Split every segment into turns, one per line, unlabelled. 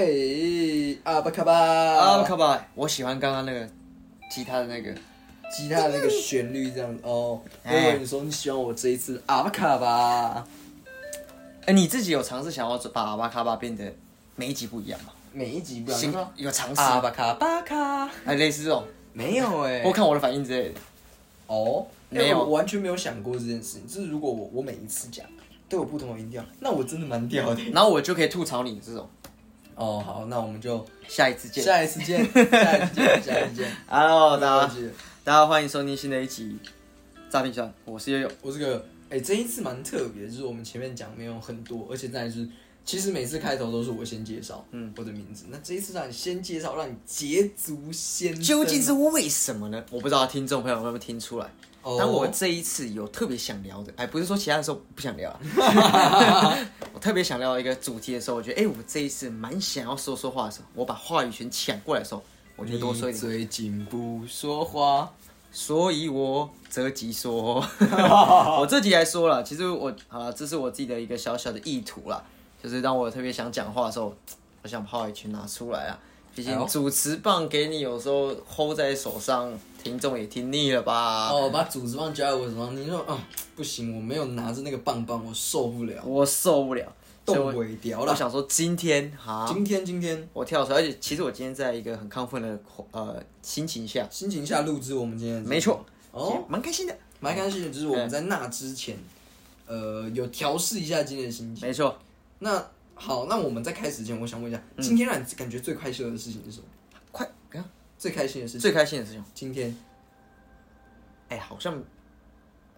哎、阿巴卡巴，
阿巴，卡巴，我喜欢刚刚那个吉他的那个，
吉他的那个旋律这样子哦。我以
哎
为你说你喜欢我这一次阿巴卡巴，
哎，你自己有尝试想要把阿巴卡巴变得每一集不一样吗？
每一集不一
新
样。
有尝试，
阿巴卡巴卡，
哎，类似这种，
没有哎、
我看我的反应之类的。
哦，
没有
完全没有想过这件事情。就是如果我我每一次讲都有不同的音调，那我真的蛮屌的。
然后我就可以吐槽你这种。
哦，好，那我们就
下一次见。
下一次见，下一次见，下一次见。
Hello，大家
没关系
大家欢迎收听新的一集诈骗团，我是悠悠。
我是个，哎、这一次蛮特别，就是我们前面讲没有很多，而且再来是，其实每次开头都是我先介绍，嗯，我的名字。那这一次让你先介绍，让你捷足先。
究竟是为什么呢？我不知道听众朋友有没有听出来。
哦。
但我这一次有特别想聊的，哎，不是说其他的时候不想聊啊，我特别想聊一个主题的时候，我觉得，哎，我这一次蛮想要说说话的时候，我把话语权抢过来的时候，我就多说一点，
最近不说话，
所以我这集说，我这集来说了，其实我啊，这是我自己的一个小小的意图啦，就是当我特别想讲话的时候，我想把话语权拿出来啊。主持棒给你有时候 hold 在手上，听众也听腻了吧？
哦，把主持棒交在我手上，你说啊、不行，我没有拿着那个棒棒，我受不了，
我受不了，
动尾掉了。
我想说今天哈，
今天今天。
我跳出来，而且其实我今天在一个很亢奋的呃心情下，
心情下录制我们今天
没错，
哦，
蛮开心的，
蛮开心的，就是我们在那之前，呃，有调试一下今天的心情。
没错。
那好，那我们在开始前，我想问一下，
嗯。
今天让你感觉最快乐的事情是什么？
快，看
最开心的事情？
最开心的事情，
今天，
哎、好像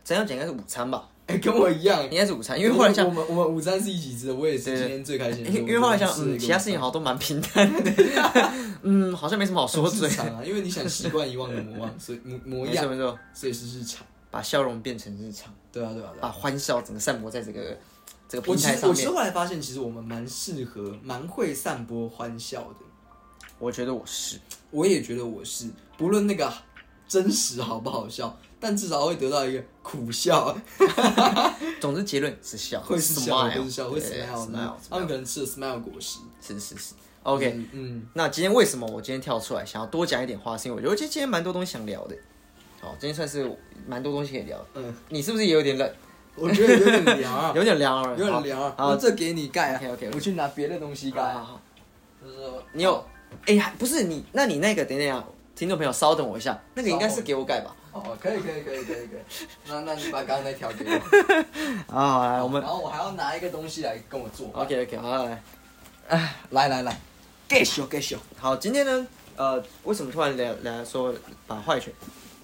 怎样讲应该是午餐吧，
哎、跟我一样，
应该是午餐，因为后来想
我，们我们午餐是一起吃的，我也是
对。
今天最开心的
因
事。
为因为后来想，嗯，其他事情好像都蛮平淡的，嗯，好像没什么好说嘴
午餐，很日常啊，因为你想习惯遗忘的模 样，所以模模样，
没错没错，
所以是日常。
把笑容变成日常，
对啊，对啊，对啊。
把欢笑整个散播在这个这个
我其
平台上面，
实我其实后来发现，其实我们蛮适合、蛮会散播欢笑的。
我觉得我是，
我也觉得我是，不论那个真实好不好笑，但至少会得到一个苦笑，
总之结论是笑，
会是笑
，smile，
会是笑，会 smile，他们可能吃了 smile 果实。
是是是，OK。
嗯，嗯，
那今天为什么我今天跳出来想要多讲一点话，是因为我觉得今天蛮多东西想聊的。好，今天算是蛮多东西可以聊。
嗯，
你是不是也有点冷？
我觉得有点凉啊，
有点凉了，
有点凉啊。
好
我这给你盖啊
OK，OK，OK
我去拿别的东西盖就是说
你有？哎、还不是你？那你那个等一下，听众朋友稍等我一下，那个应该是给我盖吧？
哦，可以可以可以可以可以。那那你把刚刚那条给我。
啊，好来，我们
然后我还要拿一个东西来跟我做。
OK OK，好来，
来来来，继续继续。
好，今天呢，呃，为什么突然聊聊说把坏拳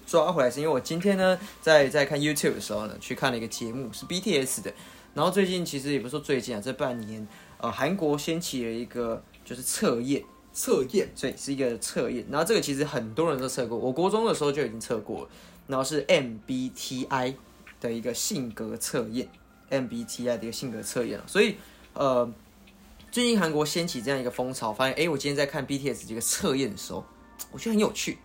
抓回来？是因为我今天呢，在在看 YouTube 的时候呢，去看了一个节目，是 BTS 的。然后最近其实也不是说最近啊，这半年，呃，韩国掀起了一个就是测验，
测验。
所以是一个测验。然后这个其实很多人都测过，我国中的时候就已经测过了。然后是 MBTI 的一个性格测验，MBTI 的一个性格测验。所以呃，最近韩国掀起这样一个风潮，发现哎，诶我今天在看 BTS 这个测验的时候，我觉得很有趣。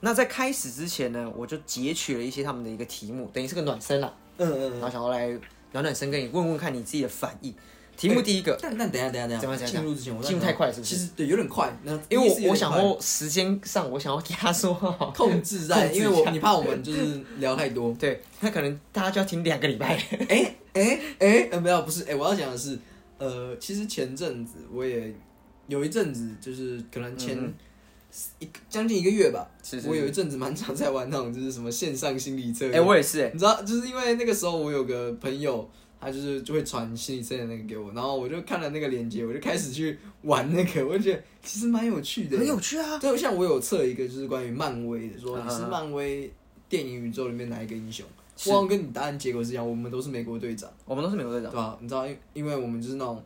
那在开始之前呢，我就截取了一些他们的一个题目，等于是个暖身啦，
嗯嗯
然后想要来暖暖身，跟你问问看你自己的反应。题目第一个，
但但等一下等一下等一下，进入之前我
进入太快是不是？
其实对有点快，那
因为我我想
快。
说时间上，我想要压缩好
控制在，因为我你怕我们就是聊太多。
对，那可能大家就要听两个礼拜。
哎哎哎，呃，没有，不是，哎，我要讲的是，呃，其实前阵子我也有一阵子，就是可能前
嗯
一将近一个月吧，
是是
我有一阵子蛮常在玩那种就是什么线上心理测
哎、
验。
我也是哎、
你知道，就是因为那个时候我有个朋友，他就是就会传心理测验那个给我，然后我就看了那个链接，我就开始去玩那个，我就觉得其实蛮有趣的，
很有趣啊。
对，像我有测一个就是关于漫威的，说
啊
你是漫威电影宇宙里面哪一个英雄？
是
我跟你答案结果是一样，我们都是美国队长，
我们都是美国队长，
对吧？你知道，因因为我们就是那种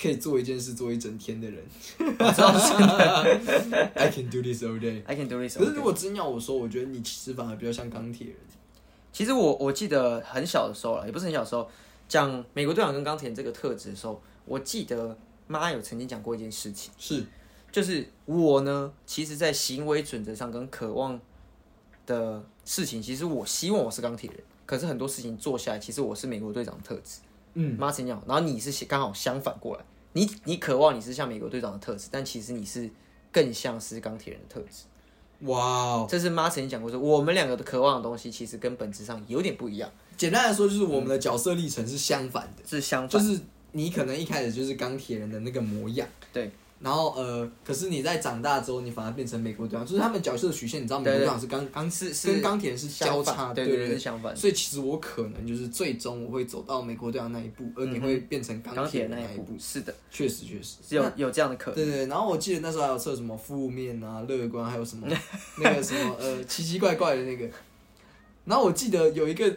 可以做一件事做一整天的人，I can do this all day。
I can do this.
可是如果真要我说，我觉得你其实反而比较像钢铁人。
其实我我记得很小的时候了，也不是很小的时候，讲美国队长跟钢铁人这个特质的时候，我记得妈有曾经讲过一件事情，
是，
就是我呢，其实在行为准则上跟渴望的事情，其实我希望我是钢铁人，可是很多事情做下来，其实我是美国队长的特质。
嗯，
妈曾经讲，然后你是刚好相反过来，你你渴望你是像美国队长的特质，但其实你是更像是钢铁人的特质。
哇哦！
这是妈曾经讲过说，我们两个的渴望的东西其实跟本质上有点不一样，
简单来说，就是我们的角色历程是相反的，
是相反。
就是你可能一开始就是钢铁人的那个模样，
对。
然后呃，可是你在长大之后，你反而变成美国队长，就是他们角色曲线，你知道美国队长是钢钢
是是
跟钢铁是交叉，
对
对对，
相反。
所以其实我可能就是最终我会走到美国队长那一步，而你会变成钢铁那一步。
是的，
确实确实
有有这样的可能。
对对，然后我记得那时候还有测什么负面啊、乐观，还有什么 那个什么呃奇奇怪怪的那个。然后我记得有一个。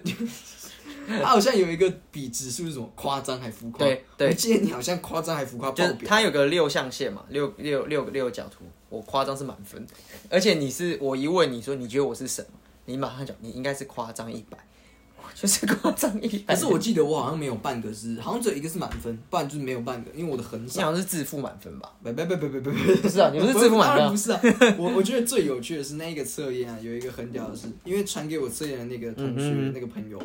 他 好像有一个比指数是什么夸张还浮夸？
对对，
我记得你好像夸张还浮夸。
就是他有个六象限嘛，六六六个六角图，我夸张是满分，而且你是我一问你说你觉得我是什么，你马上讲你应该是夸张一百，就是夸张一百。
可是我记得我好像没有半个是，好像只有一个是满分，不然就是没有半个，因为我的很少。
你好像是自负满分吧？
别别别别别别
别，不是啊，你不是自负满分，
不是啊。我我觉得最有趣的是那一个测验啊，有一个很屌的是，因为传给我测验的那个同学那个朋友。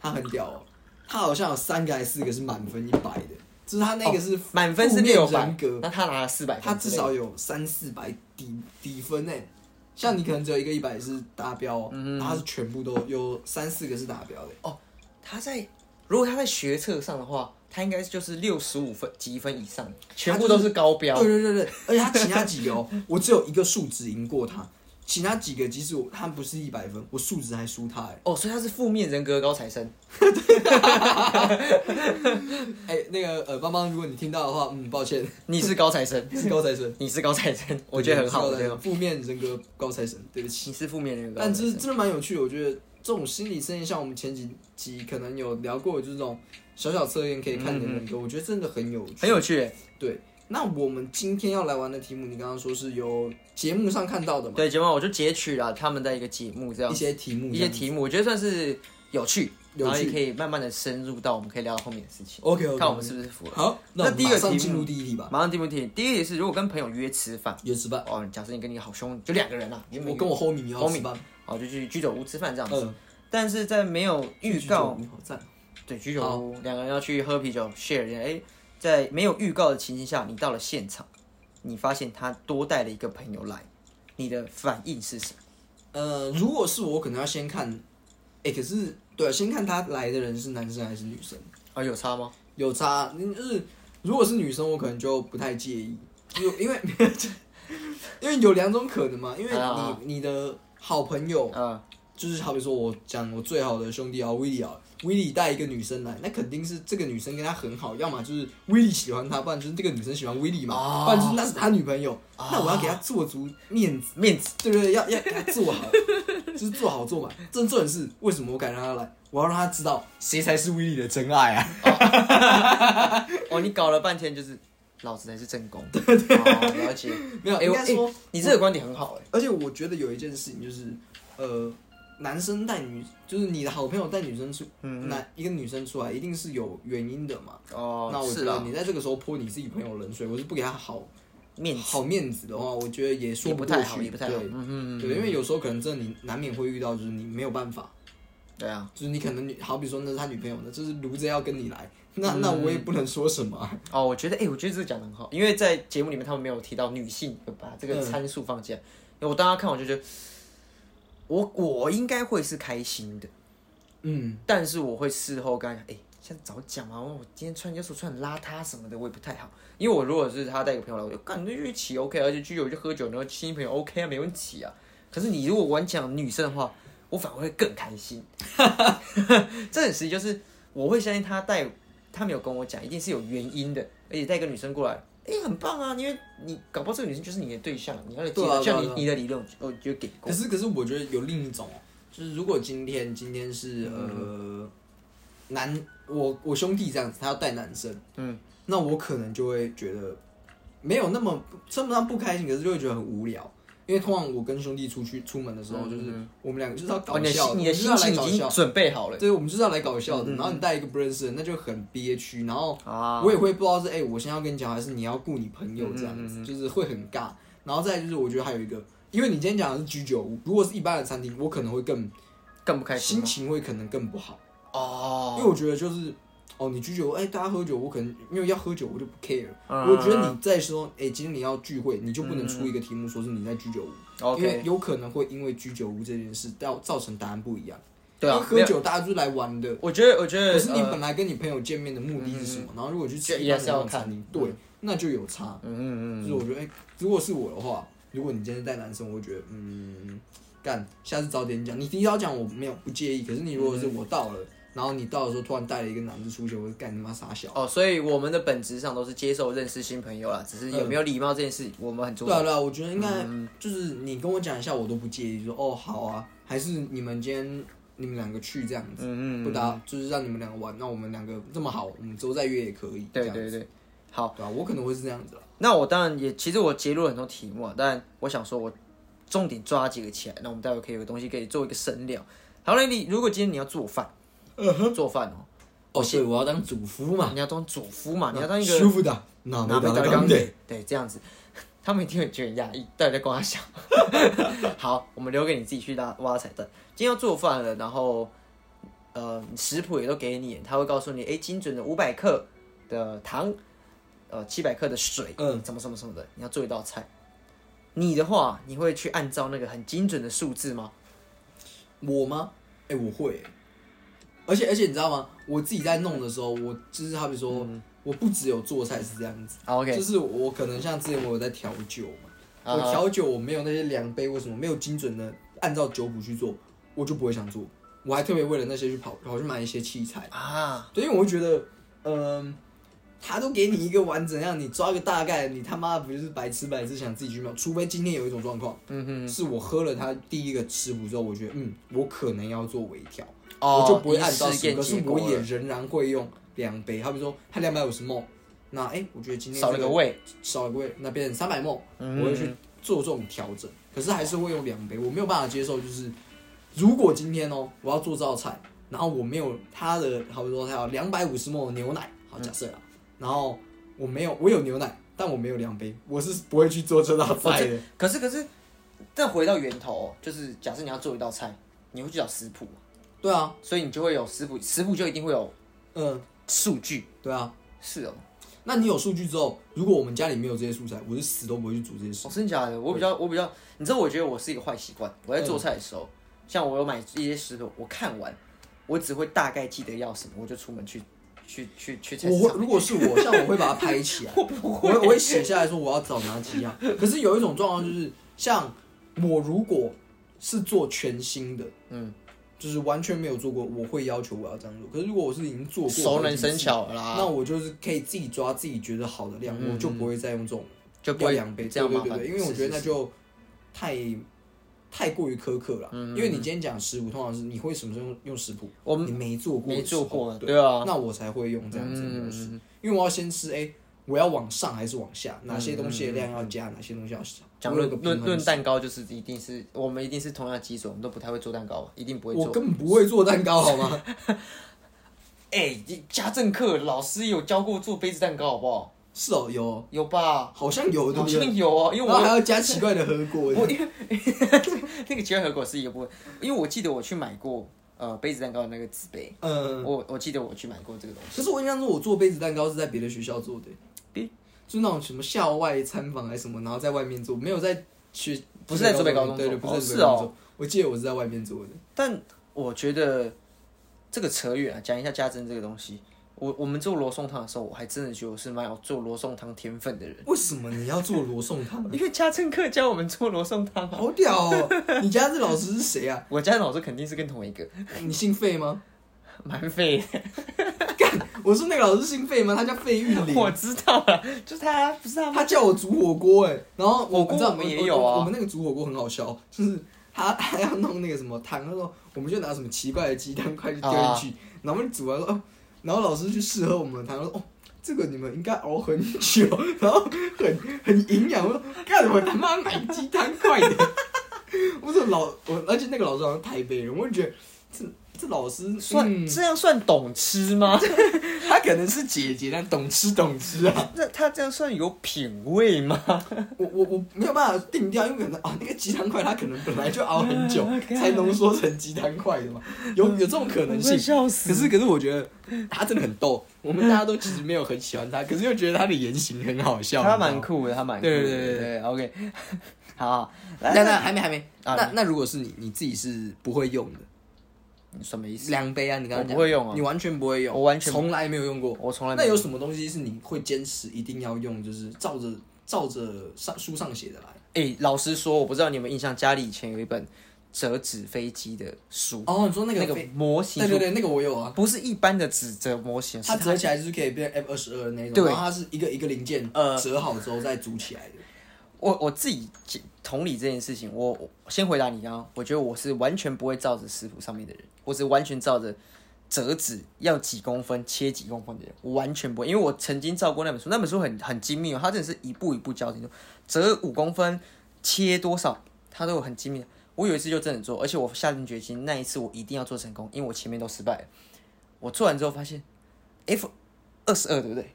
他很屌哦，他好像有三个还是四个是满分一百的，就是他那个是
满分是六百，
格，
那他拿了四百，
他至少有三四百底底分诶。像你可能只有一个一百是达标，他是全部都有三四个是达标的。
哦，他在如果他在学测上的话，他应该就是六十五分积分以上，全部都是高标。
对对对对，而且他其他几个哦，我只有一个数值赢过他。其他几个即使我他不是一百分，我数值还输他哎。
哦，所以他是负面人格高材生。
哎，那个呃，邦邦，如果你听到的话，嗯，抱歉，
你是高材生，
是高材生，
你是高材生，我觉得很好。
负面人格高材生，对不起，
你是负面人格。
但这真的蛮有趣的，我觉得这种心理测验，像我们前几集可能有聊过，就是这种小小测验可以看的人格，我觉得真的很有趣，
很有趣。
对。那我们今天要来玩的题目，你刚刚说是由节目上看到的嘛？
对，节目我就截取了他们的一个节目，这样
一些题目，
一些题目，我觉得算是有趣，然后也可以慢慢的深入到我们可以聊到后面的事情。
OK，
看我们是不是符合。
好，
那第一个题目
进入第一题吧。
马上进入第一题，第一题是如果跟朋友约吃饭，
约吃饭。
哦，假设你跟你好兄就两个人啊，
我跟我 homie 要吃饭，
哦，就去居酒屋吃饭这样子。但是在没有预告，
赞，
对，居酒屋两个人要去喝啤酒 share，哎，在没有预告的情形下，你到了现场。你发现他多带了一个朋友来，你的反应是什么？
呃，如果是我，可能要先看，哎，可是对，先看他来的人是男生还是女生
啊？有差吗？
有差，就是如果是女生，我可能就不太介意，就因为 因为有两种可能嘛，因为你你的好朋友啊，就是好比说我讲我最好的兄弟啊，威利啊。威利带一个女生来，那肯定是这个女生跟他很好，要么就是威利喜欢他，不然就是这个女生喜欢威利嘛，不然就是那是他女朋友。那我要给他做足面子，
面子，
对不对？要要给他做好，就是做好做满。真重点是为什么我敢让他来？我要让他知道谁才是威利的真爱
啊！哦，你搞了半天就是老子才是正宫，
对对，
了解。
没有，应该说
你这个观点很好哎。
而且我觉得有一件事情就是，呃。男生带女，就是你的好朋友带女生出，男一个女生出来，一定是有原因的嘛。哦，那我觉得你在这个时候泼你自己朋友冷水，我是不给他好
面
好面子的话，我觉得也说
不
太好，
也不太好。对，
嗯对，因为有时候可能真的你难免会遇到，就是你没有办法。
对啊，
就是你可能女，好比说那是他女朋友呢，就是卢着要跟你来，那那我也不能说什么。
哦，我觉得，哎，我觉得这个讲的很好，因为在节目里面他们没有提到女性，把这个参数放进来。我当时看我就觉得。我我应该会是开心的，嗯，但是我会事后跟他讲，哎，先早讲嘛，我今天穿有时候穿很邋遢什么的，我也不太好。因为我如果是他带个朋友来，我就感觉一起 OK，而且聚酒就喝酒，然后亲朋友 OK 啊，没问题啊。可是你如果玩讲女生的话，我反而会更开心。这很实际，就是我会相信他带，他没有跟我讲，一定是有原因的，而且带一个女生过来。哎，很棒啊！因为你搞不好这个女生就是你的对象，你要接像你你的理论，我就给过。
可是可是，我觉得有另一种，就是如果今天今天是呃男，我我兄弟这样子，他要带男生，嗯，那我可能就会觉得没有那么称不上不开心，可是就会觉得很无聊。因为通常我跟兄弟出去出门的时候，就是我们两个就是要搞笑，
你的心情已经准备好了。
对，我们就是要来搞笑的。然后你带一个不认识的，那就很憋屈。然后我也会不知道是哎，我先要跟你讲，还是你要顾你朋友这样子，就是会很尬。然后再就是，我觉得还有一个，因为你今天讲的是居酒屋，如果是一般的餐厅，我可能会更
更不开心，
心情会可能更不好哦。因为我觉得就是哦，你居酒屋，哎，大家喝酒，我可能因为要喝酒，我就不 care。我觉得你在说，哎，今天你要聚会，你就不能出一个题目说是你在居酒屋，因为有可能会因为居酒屋这件事，造造成答案不一样。
对啊，
喝酒大家就是来玩的。
我觉得，我觉得，
可是你本来跟你朋友见面的目的是什么？然后如果去吃一
般餐
厅，对，那就有差。嗯嗯嗯。就是我觉得，哎，如果是我的话，如果你今天带男生，我会觉得，嗯，干，下次早点讲。你提早讲我没有不介意，可是你如果是我到了。然后你到的时候突然带了一个男的出去，我就干他妈傻笑。
哦，所以我们的本质上都是接受认识新朋友啦，只是有没有礼貌这件事，我们很重要。
对啊，对啊，我觉得应该就是你跟我讲一下，我都不介意。说哦好啊，还是你们今天你们两个去这样子，嗯嗯，不打就是让你们两个玩，那我们两个这么好，我们之后再约也可以。
对对对，好，
对啊，我可能会是这样子。
那我当然也，其实我揭露了很多题目啊，但我想说我重点抓几个起来，那我们待会可以有个东西可以做一个深聊。好了，你如果今天你要做饭。做饭哦，
哦，所以，我要当主夫嘛，
你要当主夫嘛，你要当一个
舒服的，拿拿拿钢的，
对，这样子，他们一定会觉得很压抑，到底在跟他想。好，我们留给你自己去拉挖彩蛋。今天要做饭了，然后呃，食谱也都给你，他会告诉你，哎，精准的五百克的糖，呃，七百克的水，嗯，什么什么什么的，你要做一道菜。你的话，你会去按照那个很精准的数字吗？
我吗？哎，我会。而且而且你知道吗？我自己在弄的时候，我就是好比说，我不只有做菜是这样子
，OK，
就是我可能像之前我有在调酒嘛，我调酒我没有那些量杯，为什么没有精准的按照酒谱去做，我就不会想做。我还特别为了那些去跑跑去买一些器材啊，对，因为我会觉得，嗯，他都给你一个完整，让你抓个大概，你他妈不就是白吃白吃想自己去买？除非今天有一种状况，嗯哼，是我喝了他第一个吃谱之后，我觉得，嗯，我可能要做微调。我就不会按照十，可是我也仍然会用两杯。好比说，它两百五十沫，那哎，我觉得今天
少了个味，
少了个味，那变成三百沫，我会去做这种调整。可是还是会用两杯，我没有办法接受，就是如果今天哦，我要做这道菜，然后我没有它的，好比说它要两百五十沫牛奶，好假设啊，然后我没有，我有牛奶，但我没有两杯，我是不会去做这道菜的。
可是可是，再回到源头，就是假设你要做一道菜，你会去找食谱。
对啊，
所以你就会有食谱，食谱就一定会有，嗯，数据。
对啊，
是哦。
那你有数据之后，如果我们家里没有这些素材，我是死都不会去煮这些食。
真的假的？我比较，我比较，你知道，我觉得我是一个坏习惯。我在做菜的时候，像我有买一些食谱，我看完，我只会大概记得要什么，我就出门去，去，去，去菜
我如果是我，像我会把它拍起来，我不会，我会写下来说我要找哪几样。可是有一种状况就是，像我如果是做全新的，嗯。就是完全没有做过，我会要求我要这样做。可是如果我是已经做过，
熟能生巧啦，
那我就是可以自己抓自己觉得好的量，我就不会再用这种
就
要两杯
这样
对对对，因为我觉得那就太太过于苛刻了。因为你今天讲食谱，通常是你会什么时候用用食谱？
我们
你没做过，
没做过，
对啊，那我才会用这样子的模式。因为我要先吃，哎，我要往上还是往下？哪些东西的量要加，哪些东西要少？
讲论论论蛋糕，就是一定是我们一定是同样基础，我们都不太会做蛋糕，一定不会做。
我根本不会做蛋糕，好吗？
哎，家政课老师有教过做杯子蛋糕，好不好？
是哦，有
有吧？
好像有，
好像有哦，因为我
还要加奇怪的核果。
我因为 那个奇怪核果是一个部分，因为我记得我去买过呃杯子蛋糕的那个纸杯，嗯，我我记得我去买过这个东西。
可是我印象中，我做杯子蛋糕是在别的学校做的。就那种什么校外参访还是什么，然后在外面做，没有在去，
不是在
台
北高中
做，对对，不是在高中做。我记得我是在外面做的。
但我觉得这个扯远了，讲一下家珍这个东西。我我们做罗宋汤的时候，我还真的觉得我是蛮有做罗宋汤天分的人。
为什么你要做罗宋汤？
因为家政课教我们做罗宋汤。
好屌哦！你家这老师是谁啊？
我家老师肯定是跟同一个。
你姓费吗？
蛮费。
我说那个老师姓费吗？他叫费玉林。
我知道了，就是他，不是他。
他叫我煮火锅哎，然后
火锅我们也有啊。
我们那个煮火锅很好笑，就是他还要弄那个什么汤，他说我们就拿什么奇怪的鸡蛋块去丢进去，然后我们煮完说，然后老师去试喝我们的汤，说哦，这个你们应该熬很久，然后很很营养。我说干我他妈买鸡汤块的。我说老我，而且那个老师好像台北人，我就觉得。这老师
算这样算懂吃吗？
他可能是姐姐，但懂吃懂吃啊。
那他这样算有品味吗？
我我我没有办法定掉，因为可能啊，那个鸡汤块他可能本来就熬很久 才浓缩成鸡汤块的嘛，有有这种可能性。
笑死！
可是可是我觉得他真的很逗，我们大家都其实没有很喜欢他，可是又觉得他的言行很好笑。
他蛮酷的，他蛮
对对对对。
OK，好，
那那还没还没。那那如果是你你自己是不会用的。
什么意思？
量杯啊，你刚刚
不会用啊，
你完全不会用，
我完全
从来没有用过，
我从来。
那有什么东西是你会坚持一定要用，就是照着照着上书上写的来？
哎，老实说，我不知道你有没有印象，家里以前有一本折纸飞机的书。
哦，你说那个
那个模型？
对对对，那个我有啊，
不是一般的纸折模型，
它折起来就是可以变 F 二十二那种，然后它是一个一个零件呃折好之后再组起来的。
我我自己同理这件事情，我先回答你刚刚，我觉得我是完全不会照着食谱上面的人，我是完全照着折纸要几公分切几公分的人，我完全不会，因为我曾经照过那本书，那本书很很精密哦，它真的是一步一步教你，折五公分切多少，它都有很精密。我有一次就真的做，而且我下定决心，那一次我一定要做成功，因为我前面都失败了。我做完之后发现，F 二十二对不对？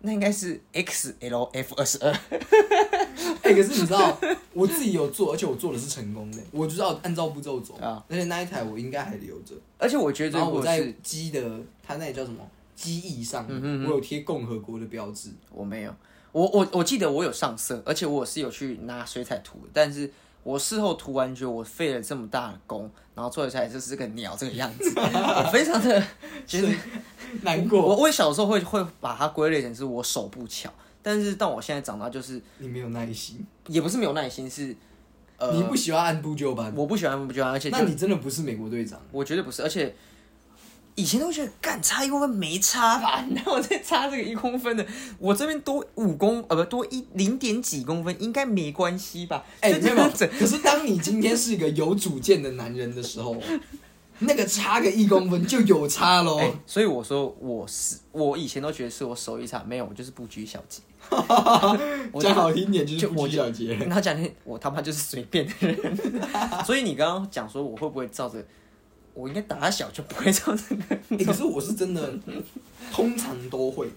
那应该是 X L F 二十二。
哎，可是你知道，我自己有做，而且我做的是成功的。我知道按照步骤走啊，而且那一台我应该还留着。
而且我觉得，
然后我在机的，它那里叫什么？机翼上，我有贴共和国的标志。
我没有，我我我记得我有上色，而且我是有去拿水彩涂的。但是我事后涂完，觉得我费了这么大的功，然后做出来就是个鸟这个样子，我非常的 觉得
难过。
我我小时候会会把它归类成是我手不巧。但是，到我现在长大，就是
你没有耐心，
也不是没有耐心，是
呃，你不喜欢按部就班。
我不喜欢按部就班，而且
那你真的不是美国队长，
我绝对不是。而且以前都觉得，干差一公分没差吧？然后我再差这个一公分的，我这边多五公呃不多一零点几公分，应该没关系吧？
哎，没有。可是当你今天是一个有主见的男人的时候。那个差个一公分就有差喽，
所以我说我是我以前都觉得是我手艺差，没有我就是不拘小节。
讲好听点就是不拘小节，
他讲的我他妈就是随便的人。所以你刚刚讲说我会不会照着，我应该打小就不会唱这个。
可是我是真的，通常都会。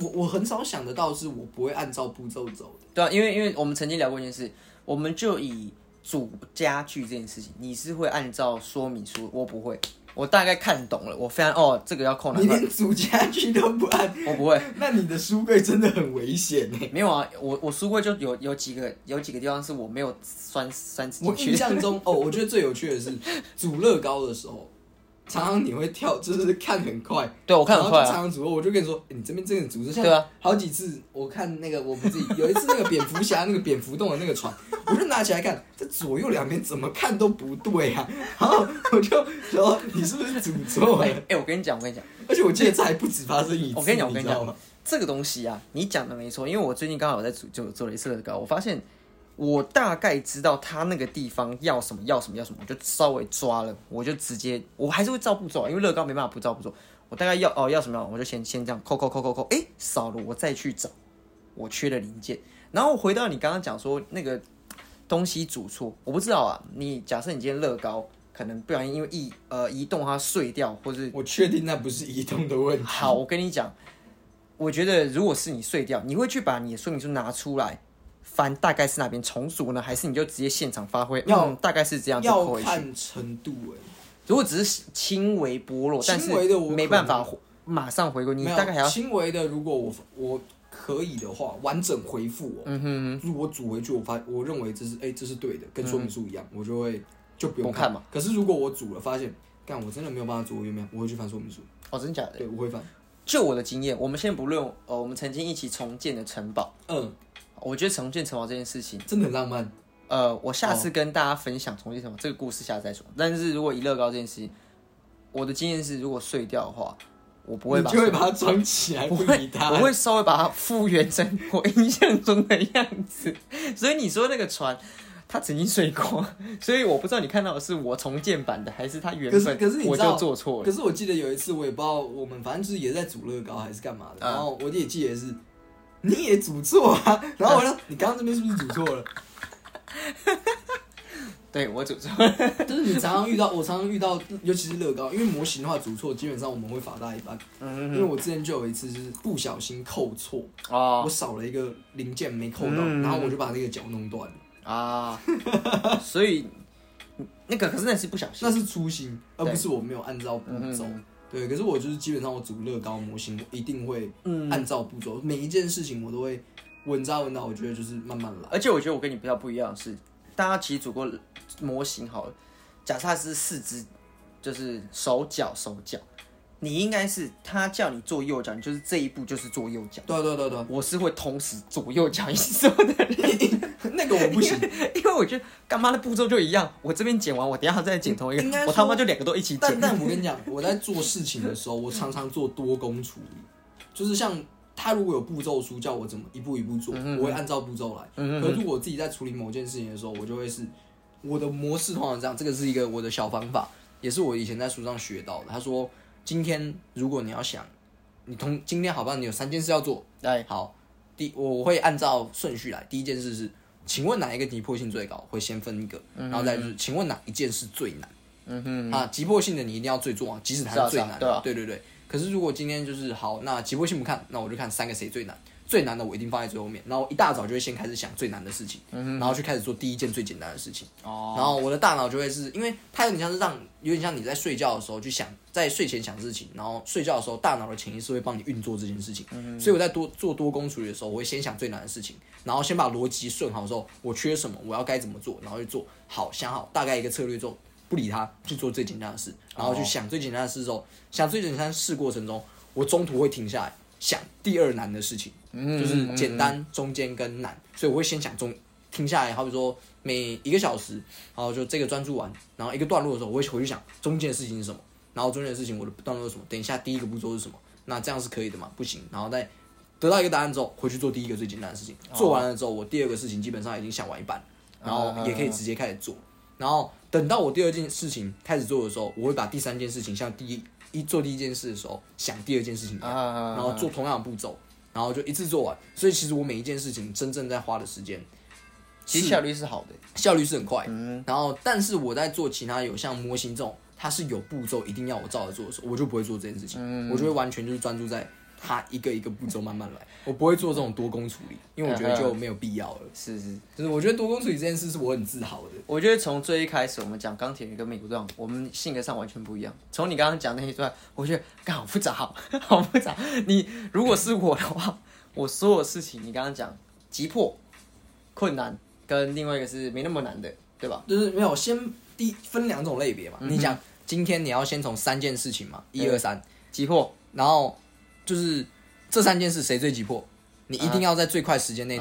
我我很少想得到是我不会按照步骤走的。
对啊，因为因为我们曾经聊过一件事，我们就以。煮家具这件事情，你是会按照说明书，我不会。我大概看懂了，我非常哦，这个要扣哪？
你连主家具都不按，
我不会。
那你的书柜真的很危险呢。
没有啊，我我书柜就有有几个有几个地方是我没有拴拴
我印象中哦，我觉得最有趣的是 煮乐高的时候。常常你会跳，就是看很快，
对我看很快。
常常组，我就跟你说，你这边真的组织像
对啊，
好几次我看那个我们自己有一次那个蝙蝠侠那个蝙蝠洞的那个船，我就拿起来看，这左右两边怎么看都不对啊，然后我就说你是不是组错了？
哎，我跟你讲，我跟你讲，
而且我记得这还不止发生一次。
我跟你讲，我跟
你
讲，这个东西啊，你讲的没错，因为我最近刚好在组就做了一次乐高，我发现。我大概知道他那个地方要什么，要什么，要什么，我就稍微抓了，我就直接，我还是会照步骤，因为乐高没办法不照步骤。我大概要哦要什么，我就先先这样扣扣扣扣扣，哎，少了我再去找我缺的零件。然后回到你刚刚讲说那个东西组错，我不知道啊。你假设你今天乐高可能不小心因为移呃移动它碎掉，或是
我确定那不是移动的问题。
好，我跟你讲，我觉得如果是你碎掉，你会去把你的说明书拿出来。翻大概是哪边重组呢？还是你就直接现场发挥？要大概是这样。
要看程度哎。
如果只是轻微剥落，
轻微的我
没办法马上回归。你大概还要
轻微的。如果我我可以的话，完整回复我。嗯哼。如果我组回去，我发我认为这是哎这是对的，跟说明书一样，我就会就不用
看嘛。
可是如果我组了，发现干我真的没有办法组原面，我会去翻说明书。
哦，真假的？
对，我会翻。
就我的经验，我们先不论呃，我们曾经一起重建的城堡。嗯。我觉得重建城堡这件事情
真的很浪漫。
呃，我下次跟大家分享重建城堡这个故事，下次再说。但是如果以乐高这件事情，我的经验是，如果碎掉的话，我不会把
就会把它装起来，
不会，我会稍微把它复原成 我印象中的样子。所以你说那个船，它曾经碎过，所以我不知道你看到的是我重建版的，还是它原本。
可是你
我就做错了。
可是我记得有一次，我也不知道我们反正就是也在组乐高还是干嘛的，然后我也记得是。你也组错啊！然后我说：“你刚刚这边是不是组错了？”
对我组错了，
就是你常常遇到，我常常遇到，尤其是乐高，因为模型的话组错，基本上我们会罚大一半。嗯因为我之前就有一次是不小心扣错，啊，我少了一个零件没扣到，然后我就把那个脚弄断了。啊，
所以那个可是那是不小心，
那是粗心，而不是我没有按照步骤。对，可是我就是基本上我组乐高模型，我一定会按照步骤，每一件事情我都会稳扎稳打。我觉得就是慢慢来。
而且我觉得我跟你比较不一样的是，大家其实组过模型好了，假设它是四肢，就是手脚手脚。你应该是他叫你做右脚，你就是这一步就是做右脚。
对对对对，
我是会同时左右脚一起做的人。
那个我不行，
因为我觉得干妈的步骤就一样。我这边剪完，我等下再剪同一个，我他妈就两个都一起剪。
但但我跟你讲，我在做事情的时候，我常常做多工处理，就是像他如果有步骤书叫我怎么一步一步做，我会按照步骤来。可如果我自己在处理某件事情的时候，我就会是我的模式通常这样。这个是一个我的小方法，也是我以前在书上学到的。他说。今天如果你要想，你同今天好不好？你有三件事要做。
对，
好，第我会按照顺序来。第一件事是，请问哪一个急迫性最高？会先分一个，然后再就是，请问哪一件事最难？嗯哼，啊，急迫性的你一定要最做啊，即使它是最难的。对对对。可是如果今天就是好，那急迫性不看，那我就看三个谁最难。最难的我一定放在最后面，然后一大早就会先开始想最难的事情，然后去开始做第一件最简单的事情。哦，然后我的大脑就会是因为它有点像是让有点像你在睡觉的时候去想，在睡前想事情，然后睡觉的时候大脑的潜意识会帮你运作这件事情。嗯，所以我在多做多工处理的时候，我会先想最难的事情，然后先把逻辑顺好之后，我缺什么，我要该怎么做，然后去做好想好大概一个策略之后，不理它去做最简单的事，然后去想最简单的事之后，想最简单的事过程中，我中途会停下来。想第二难的事情，就是简单、中间跟难，所以我会先想中，停下来，好比说每一个小时，然后就这个专注完，然后一个段落的时候，我会回去想中间的事情是什么，然后中间的事情我的段落是什么，等一下第一个步骤是什么，那这样是可以的吗？不行，然后再得到一个答案之后，回去做第一个最简单的事情，做完了之后，我第二个事情基本上已经想完一半，然后也可以直接开始做，然后等到我第二件事情开始做的时候，我会把第三件事情像第一。一做第一件事的时候，想第二件事情，然后做同样的步骤，然后就一次做完。所以其实我每一件事情真正在花的时间，
其实效率是好的，
效率是很快。然后，但是我在做其他有像模型这种，它是有步骤，一定要我照着做的时候，我就不会做这件事情，我就会完全就是专注在。他一个一个步骤慢慢来，我不会做这种多工处理，因为我觉得就没有必要了。
是是，
就是我觉得多工处理这件事是我很自豪的。
我觉得从最一开始我们讲钢铁人跟美国队长，我们性格上完全不一样。从你刚刚讲那一段，我觉得刚好复杂，好复杂。你如果是我的话，我所有事情你刚刚讲急迫、困难，跟另外一个是没那么难的，对吧？
就是没有先第分两种类别嘛。你讲今天你要先从三件事情嘛，一二三，
急迫，
然后。就是这三件事谁最急迫？你一定要在最快时间内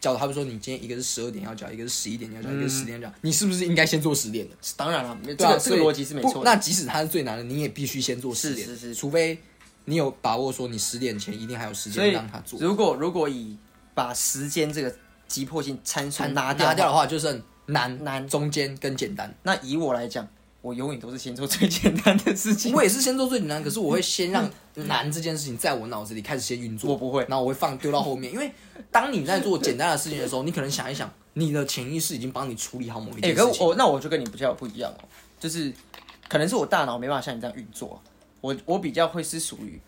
交。他们说你今天一个是十二点要交，一个是十一点要交，一个是十点交，你是不是应该先做十点的？
当然了，这个这个逻辑是没错。
那即使它是最难的，你也必须先做十点，是是是，除非你有把握说你十点前一定还有时间让他做。
如果如果以把时间这个急迫性参数拿
掉的话，就剩难难中间跟简单。
那以我来讲。我永远都是先做最简单的事情。
我也是先做最简单，可是我会先让难这件事情在我脑子里开始先运作。
我不会，
然后我会放丢到后面，因为当你在做简单的事情的时候，你可能想一想，你的潜意识已经帮你处理好某一件事情。
我那我就跟你比较不一样哦，就是可能是我大脑没办法像你这样运作。我我比较会是属于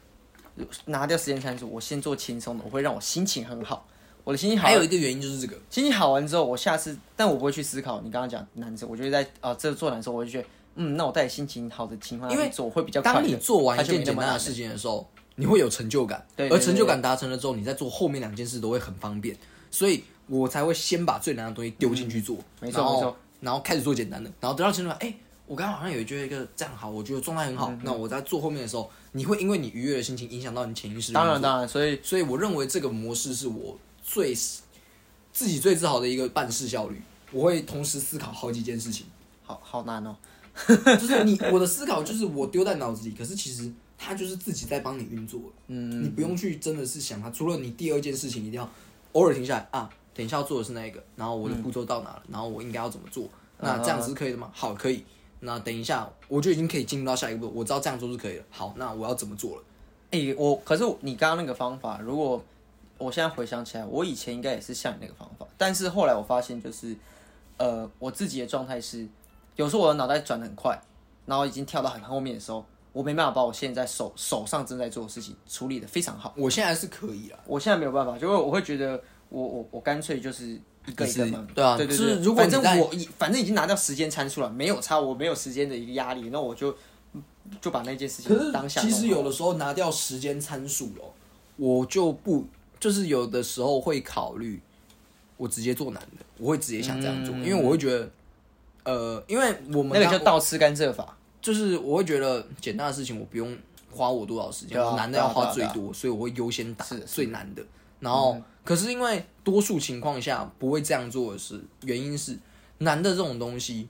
拿掉时间参数，我先做轻松的，我会让我心情很好。我的心情好，
还有一个原因就是这个
心情好完之后，我下次，但我不会去思考你刚刚讲难受，我觉得在啊这做难受，我就觉得。嗯，那我带心情好的情况下做会比较快。
当你做完一件简单的事情的时候，你会有成就感，而成就感达成了之后，你在做后面两件事都会很方便。所以我才会先把最难的东西丢进去做，
没错没错，
然后开始做简单的，然后得到成就感。哎，我刚刚好像有觉得一个这样好，我觉得状态很好。那我在做后面的时候，你会因为你愉悦的心情影响到你潜意识。
当然当然，所以
所以我认为这个模式是我最自己最自豪的一个办事效率。我会同时思考好几件事情，
好好难哦。
就是你我的思考就是我丢在脑子里，可是其实它就是自己在帮你运作。嗯，你不用去真的是想它，除了你第二件事情一定要偶尔停下来啊，等一下要做的是那一个，然后我的步骤到哪了，然后我应该要怎么做？那这样子是可以的吗？好，可以。那等一下我就已经可以进入到下一步，我知道这样做是可以了。好，那我要怎么做了？
哎，我可是你刚刚那个方法，如果我现在回想起来，我以前应该也是像你那个方法，但是后来我发现就是。呃，我自己的状态是，有时候我的脑袋转的很快，然后已经跳到很后面的时候，我没办法把我现在手手上正在做的事情处理的非常好。
我现在是可以了，
我现在没有办法，就会我会觉得，我我我干脆就是一个一个嘛。
对啊，
对对
对。如果
反正我反正已经拿掉时间参数了，没有差，我没有时间的一个压力，那我就就把那件事情当下。
其实有的时候拿掉时间参数了，我就不就是有的时候会考虑。我直接做难的，我会直接想这样做，因为我会觉得，呃，因为我们
那个叫倒吃甘蔗法，
就是我会觉得简单的事情我不用花我多少时间，男的要花最多，所以我会优先打最难的。然后，可是因为多数情况下不会这样做的是，原因是难的这种东西，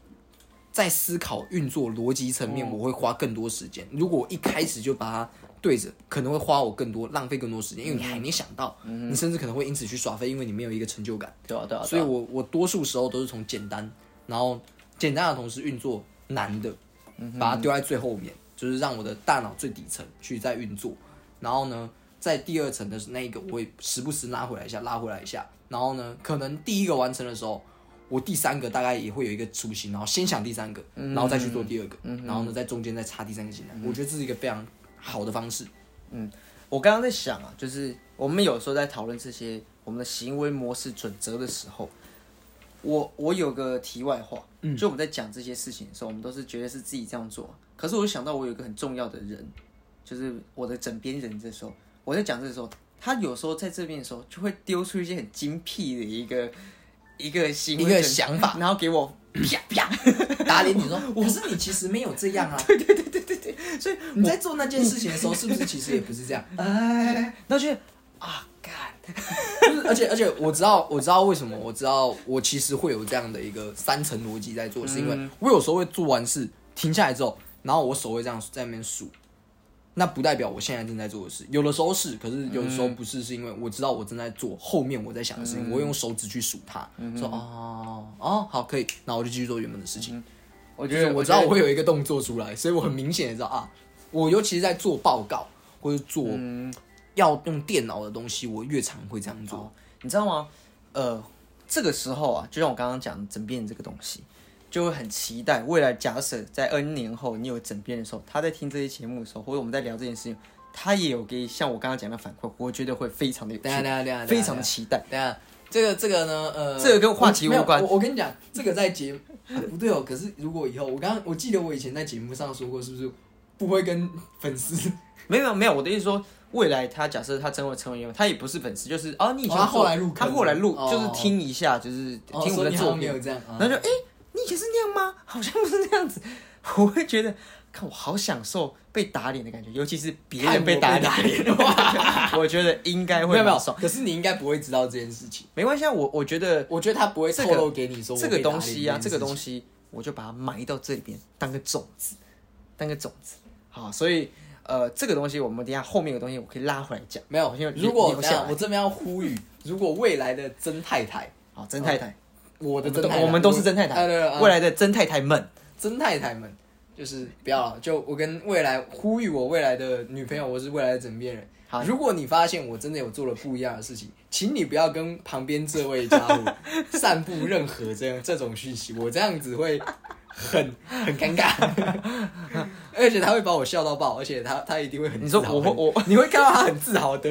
在思考运作逻辑层面，我会花更多时间。如果我一开始就把它。对着可能会花我更多，浪费更多时间，因为你还没想到，你甚至可能会因此去耍废，因为你没有一个成就感。
对啊，对啊。
所以我我多数时候都是从简单，然后简单的同时运作难的，把它丢在最后面，就是让我的大脑最底层去在运作。然后呢，在第二层的那一个，我会时不时拉回来一下，拉回来一下。然后呢，可能第一个完成的时候，我第三个大概也会有一个雏形，然后先想第三个，然后再去做第二个，然后呢，在中间再插第三个进来。我觉得这是一个非常。好的方式，
嗯，我刚刚在想啊，就是我们有时候在讨论这些我们的行为模式准则的时候，我我有个题外话，嗯，就我们在讲这些事情的时候，我们都是觉得是自己这样做，可是我想到我有一个很重要的人，就是我的枕边人，这时候我在讲这时候，他有时候在这边的时候就会丢出一些很精辟的一个一个行为
一个想法，
然后给我。啪
啪 打脸你说，可是你其实没有这样啊。
对对对对对对，所以
你在做那件事情的时候，是不是其实也不是这样？
哎，那就啊干，
而且而且我知道我知道为什么，我知道我其实会有这样的一个三层逻辑在做，是因为我有时候会做完事停下来之后，然后我手会这样在那边数。那不代表我现在正在做的事，有的时候是，可是有的时候不是，是因为我知道我正在做后面我在想的事情，我用手指去数它，说哦哦好可以，那我就继续做原本的事情。
我。觉得
我知道我会有一个动作出来，所以我很明显的知道啊，我尤其是在做报告或者做要用电脑的东西，我越常会这样做，
你知道吗？呃，这个时候啊，就像我刚刚讲枕边这个东西。就会很期待未来，假设在 N 年后你有枕边的时候，他在听这些节目的时候，或者我们在聊这件事情，他也有给像我刚刚讲的反馈，我觉得会非常的有趣，非常的期待。
等下，这个这个呢，呃，
这个跟话题无关。
我我跟你讲，这个在节不对哦。可是如果以后，我刚刚我记得我以前在节目上说过，是不是不会跟粉丝？
没有没有，我的意思说，未来他假设他真会成为，他也不是粉丝，就是哦，你以前
他后来录，
他后来录就是听一下，就是听我的作品，然后就哎。你以前是那样吗？好像不是那样子。我会觉得，看我好享受被打脸的感觉，尤其是别人被打脸的话，我觉得应该会
没有爽。可是你应该不会知道这件事情，
没关系啊。我我觉得，
我觉得他不会透露给你说
这个东
西
啊，这个东西，我就把它埋到这里边，当个种子，当个种子。好，所以呃，这个东西我们等下后面有东西我可以拉回来讲。
没有，如果我这边要呼吁，如果未来的曾太太，
好，曾太太。
我的真，
我们都是曾太太，未来的曾太太们，
曾太太们，就是不要，就我跟未来呼吁我未来的女朋友，我是未来的枕边人。好，如果你发现我真的有做了不一样的事情，请你不要跟旁边这位家伙散布任何这样这种讯息，我这样子会很很尴尬，而且他会把我笑到爆，而且他他一定会很，
你说我我
你会看到他很自豪的。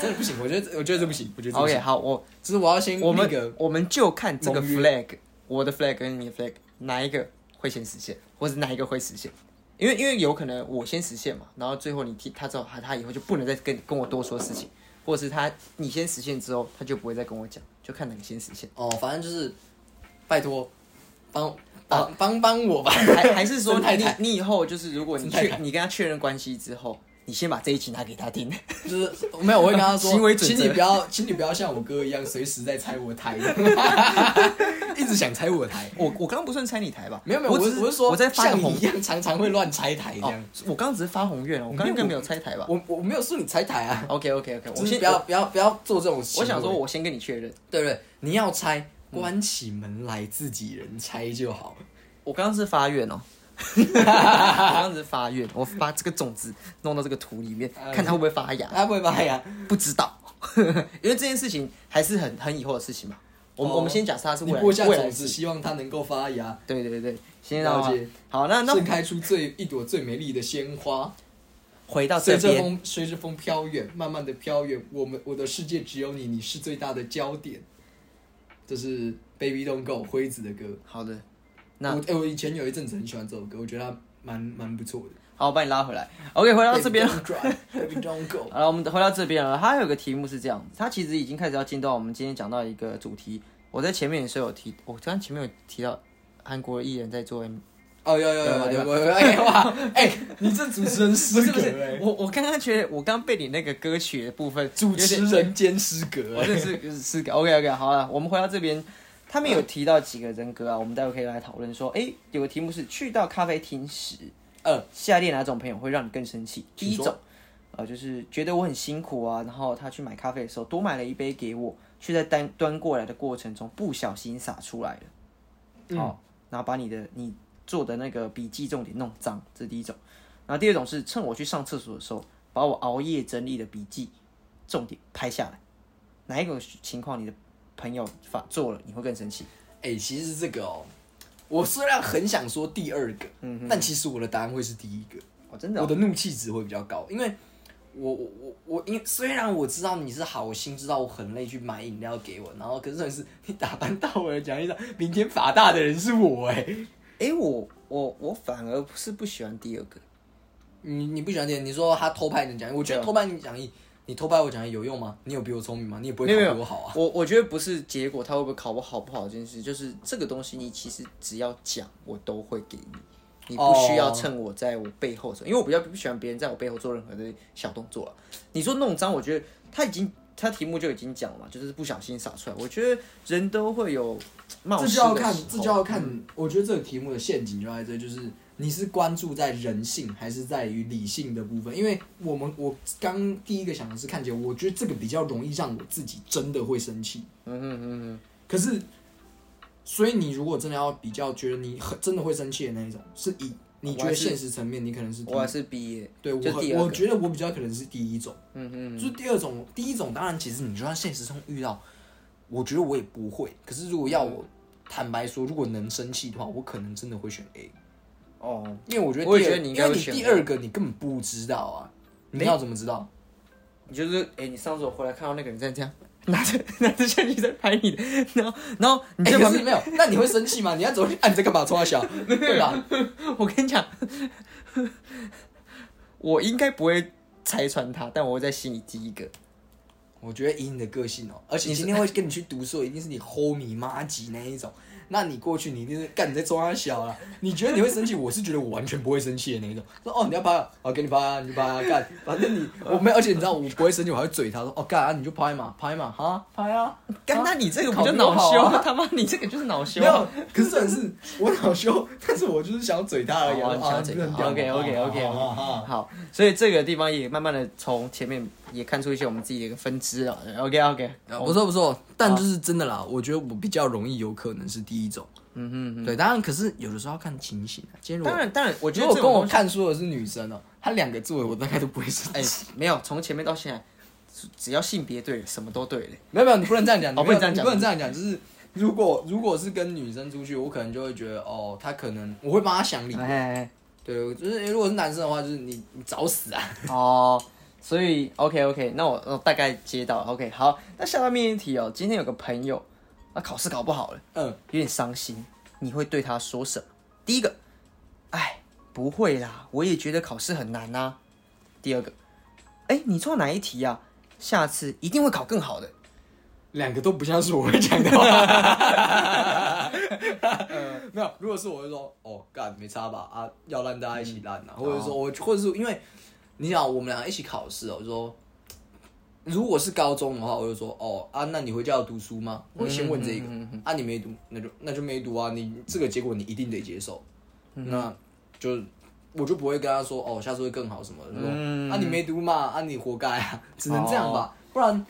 真的不行，我觉得我觉得这不行，我觉得 OK
好，我
只是我要先
我们我们就看这个 flag，我的 flag 跟你的 flag 哪一个会先实现，或者哪一个会实现？因为因为有可能我先实现嘛，然后最后你听他之后，他他以后就不能再跟跟我多说事情，或者是他你先实现之后，他就不会再跟我讲，就看哪个先实现。
哦，反正就是拜托帮帮帮帮我吧，
还还是说 你你以后就是如果你确你跟他确认关系之后。你先把这一集拿给他听，
就是没有，我会跟他说，请你不要，请你不要像我哥一样，随时在拆我台，一直想拆我台。
我我刚刚不算拆你台吧？
没有没有，我
我
是说
我在发红
一样，常常会乱拆台这样。
我刚刚只是发红愿哦，我刚刚没有拆台吧？
我我没有说你拆台啊。
OK OK OK，
我先不要不要不要做这种。
我想说，我先跟你确认，
对不对？你要拆，关起门来自己人拆就好了。
我刚刚是发愿哦。刚刚是发愿，我把这个种子弄到这个土里面，看它会不会发芽。
它不会发芽，
不知道，因为这件事情还是很很以后的事情嘛。我们我们先假设它是未来
未
来
是希望它能够发芽。
对对对，先了解。好，那那
盛开出最一朵最美丽的鲜花。
回到这边，
随着风，随着风飘远，慢慢的飘远。我们我的世界只有你，你是最大的焦点。这是 Baby Don't Go 灰子的歌。
好的，
那我我以前有一阵子很喜欢这首歌，我觉得它蛮蛮不错的。
好，我把你拉回来。OK，回到这边。
Baby Don't Go。
好了，我们回到这边了。它有个题目是这样，它其实已经开始要进到我们今天讲到一个主题。我在前面也是有提，我刚刚前面有提到韩国艺人在做。
哦，有有有有有！哎哇，哎，你这主持人失格
哎！我我刚刚觉得，我刚被你那个歌曲的部分，
主持人兼失格，
我这是失格。OK OK，好了，我们回到这边，他们有提到几个人格啊，我们待会可以来讨论说，哎，有个题目是去到咖啡厅时，呃，下列哪种朋友会让你更生气？第一种，呃，就是觉得我很辛苦啊，然后他去买咖啡的时候多买了一杯给我，却在端端过来的过程中不小心洒出来了，好，然后把你的你。做的那个笔记重点弄脏，这是第一种。然后第二种是趁我去上厕所的时候，把我熬夜整理的笔记重点拍下来。哪一种情况你的朋友发做了，你会更生气？
哎，其实这个哦，我虽然很想说第二个，嗯，但其实我的答案会是第一个。
哦，真的，
我的怒气值会比较高，因为我我我我，因为虽然我知道你是好心，知道我很累去买饮料给我，然后可是是你打扮到我讲一讲，明天法大的人是我哎。
哎，我我我反而不是不喜欢第二个。
你你不喜欢第二？你说他偷拍你讲义，我觉得偷拍你讲义，你偷拍我讲义有用吗？你有比我聪明吗？你也不会考比我好啊。
我我觉得不是结果，他会不会考我好不好这件事，就是这个东西，你其实只要讲，我都会给你，你不需要趁我在我背后做，因为我比较不喜欢别人在我背后做任何的小动作了。你说弄脏，我觉得他已经。他题目就已经讲了嘛，就是不小心洒出来。我觉得人都会有冒
失这就要看，这就要看。我觉得这个题目的陷阱就在这，就是你是关注在人性还是在于理性的部分？因为我们我刚第一个想的是看起来，我觉得这个比较容易让我自己真的会生气。嗯嗯嗯嗯。可是，所以你如果真的要比较，觉得你很真的会生气的那一种，是以。你觉得现实层面，你可能是
我还是 B，
对我我觉得我比较可能是第一种，嗯嗯，就是第二种，第一种当然其实你就算现实中遇到，我觉得我也不会。可是如果要我坦白说，如果能生气的话，我可能真的会选 A。哦，因为我觉得，
我觉得你
因为你第二个你根本不知道啊，你要怎么知道？
你就是哎，你上次我回来看到那个人在这样。拿着 拿着相机在拍你的，然后然后你这
旁边没有，那你会生气吗？你要走去，啊，你在干嘛？冲他笑，对吧？
我跟你讲，我应该不会拆穿他，但我会在心里记一个。
我觉得以你的个性哦，而且今天会跟你去读书，一定是你 homie 妈级那一种。那你过去，你一定是干你在装小了。你觉得你会生气？我是觉得我完全不会生气的那一种。说哦，你要拍，好给你拍啊，你就拍啊，干。反正你我没，而且你知道我不会生气，我还会嘴他说哦干啊，你就拍嘛，拍嘛，哈，拍啊。
干，那你这个不就恼羞？他妈，你这个就是恼羞。
没有，可是是我恼羞，但是我就是想嘴他而已。
想嘴他。OK OK OK。好，所以这个地方也慢慢的从前面也看出一些我们自己的一个分支了。OK OK，
不错不错，但就是真的啦，我觉得我比较容易有可能是第一种。嗯哼，对，当然，可是有的时候要看情形啊。今天
当然，当然，我觉得
如果跟我看书的是女生哦，她两个座位我大概都不会生气。
没有，从前面到现在，只要性别对，什么都对嘞。
没有没有，你不能这样讲，不能这样讲，不能这样讲。就是如果如果是跟女生出去，我可能就会觉得哦，她可能我会帮她想理由。对，就是如果是男生的话，就是你你找死啊。
哦，所以 OK OK，那我我大概接到 OK。好，那下到面一题哦，今天有个朋友啊。考试考不好了，嗯，有点伤心。你会对他说什么？第一个，哎，不会啦，我也觉得考试很难呐。第二个，哎，你错哪一题啊？下次一定会考更好的。
两个都不像是我会讲的话。没有，如果是我会说，哦，干没差吧？啊，要烂大家一起烂呐，或者说我，或者是因为你想我们俩一起考试哦，就说。如果是高中的话，我就说哦啊，那你回家要读书吗？我先问这个啊，你没读，那就那就没读啊，你这个结果你一定得接受，那就我就不会跟他说哦，下次会更好什么的。说啊，你没读嘛，啊，你活该啊，只能这样吧，不然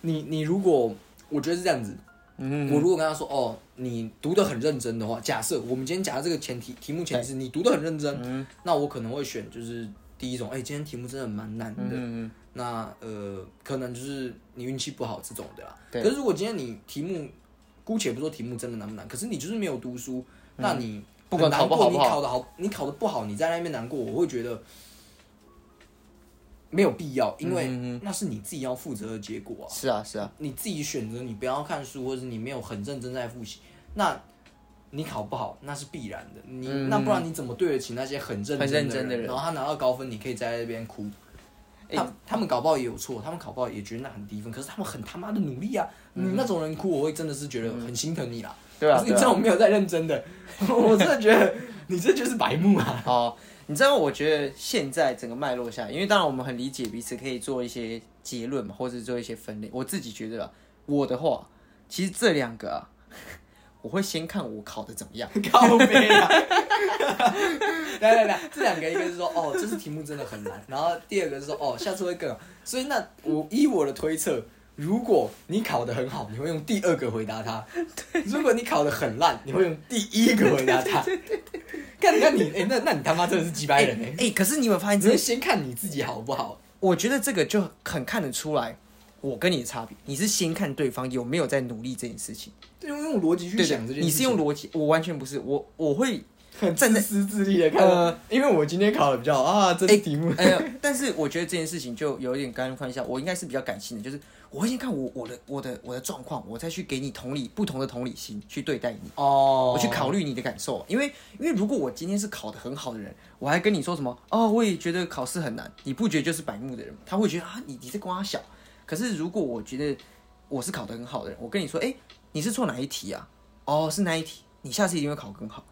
你你如果我觉得是这样子，我如果跟他说哦，你读的很认真的话，假设我们今天假设这个前提题目前提是你读的很认真，那我可能会选就是第一种，哎，今天题目真的蛮难的。那呃，可能就是你运气不好这种的啦。可是如果今天你题目姑且不说题目真的难不难，可是你就是没有读书，那你
不管考不好，
你考的好，你考的不好，你在那边难过，我会觉得没有必要，因为那是你自己要负责的结果啊。
是啊，是啊，
你自己选择你不要看书，或者你没有很认真在复习，那你考不好那是必然的。你那不然你怎么对得起那些很认真的人？然后他拿到高分，你可以在那边哭。他他们搞不好也有错，他们考不好也觉得那很低分，可是他们很他妈的努力啊！你那种人哭，我会真的是觉得很心疼你啦。
对啊，
你知道我没有在认真的，我真的觉得你这就是白目啊！
哦，你知道，我觉得现在整个脉络下，因为当然我们很理解彼此，可以做一些结论嘛，或者做一些分类。我自己觉得，我的话，其实这两个啊。我会先看我考的怎么样，
高飞啊！来来来，这两个一个是说哦，这次题目真的很难，然后第二个是说哦，下次会更好。所以那我依我的推测，如果你考的很好，你会用第二个回答他；如果你考的很烂，你会用第一个回答他。看，看你哎，那那你他妈真的是几百人哎！
哎，可是你有没有发现，
你是先看你自己好不好？
我觉得这个就很看得出来。我跟你的差别，你是先看对方有没有在努力这件事情，
用用逻辑去想这件事。
你是用逻辑，我完全不是，我我会
很自私自利的看。呃，因为我今天考的比较好啊，这题目。
哎呀，但是我觉得这件事情就有一点干翻一下，我应该是比较感性的，就是我会先看我我的我的我的状况，我再去给你同理不同的同理心去对待你。哦。我去考虑你的感受，因为因为如果我今天是考的很好的人，我还跟你说什么哦，我也觉得考试很难，你不觉得就是白目的人，他会觉得啊，你你在跟他小。可是，如果我觉得我是考得很好的人，我跟你说，哎，你是错哪一题啊？哦，是哪一题？你下次一定会考更好。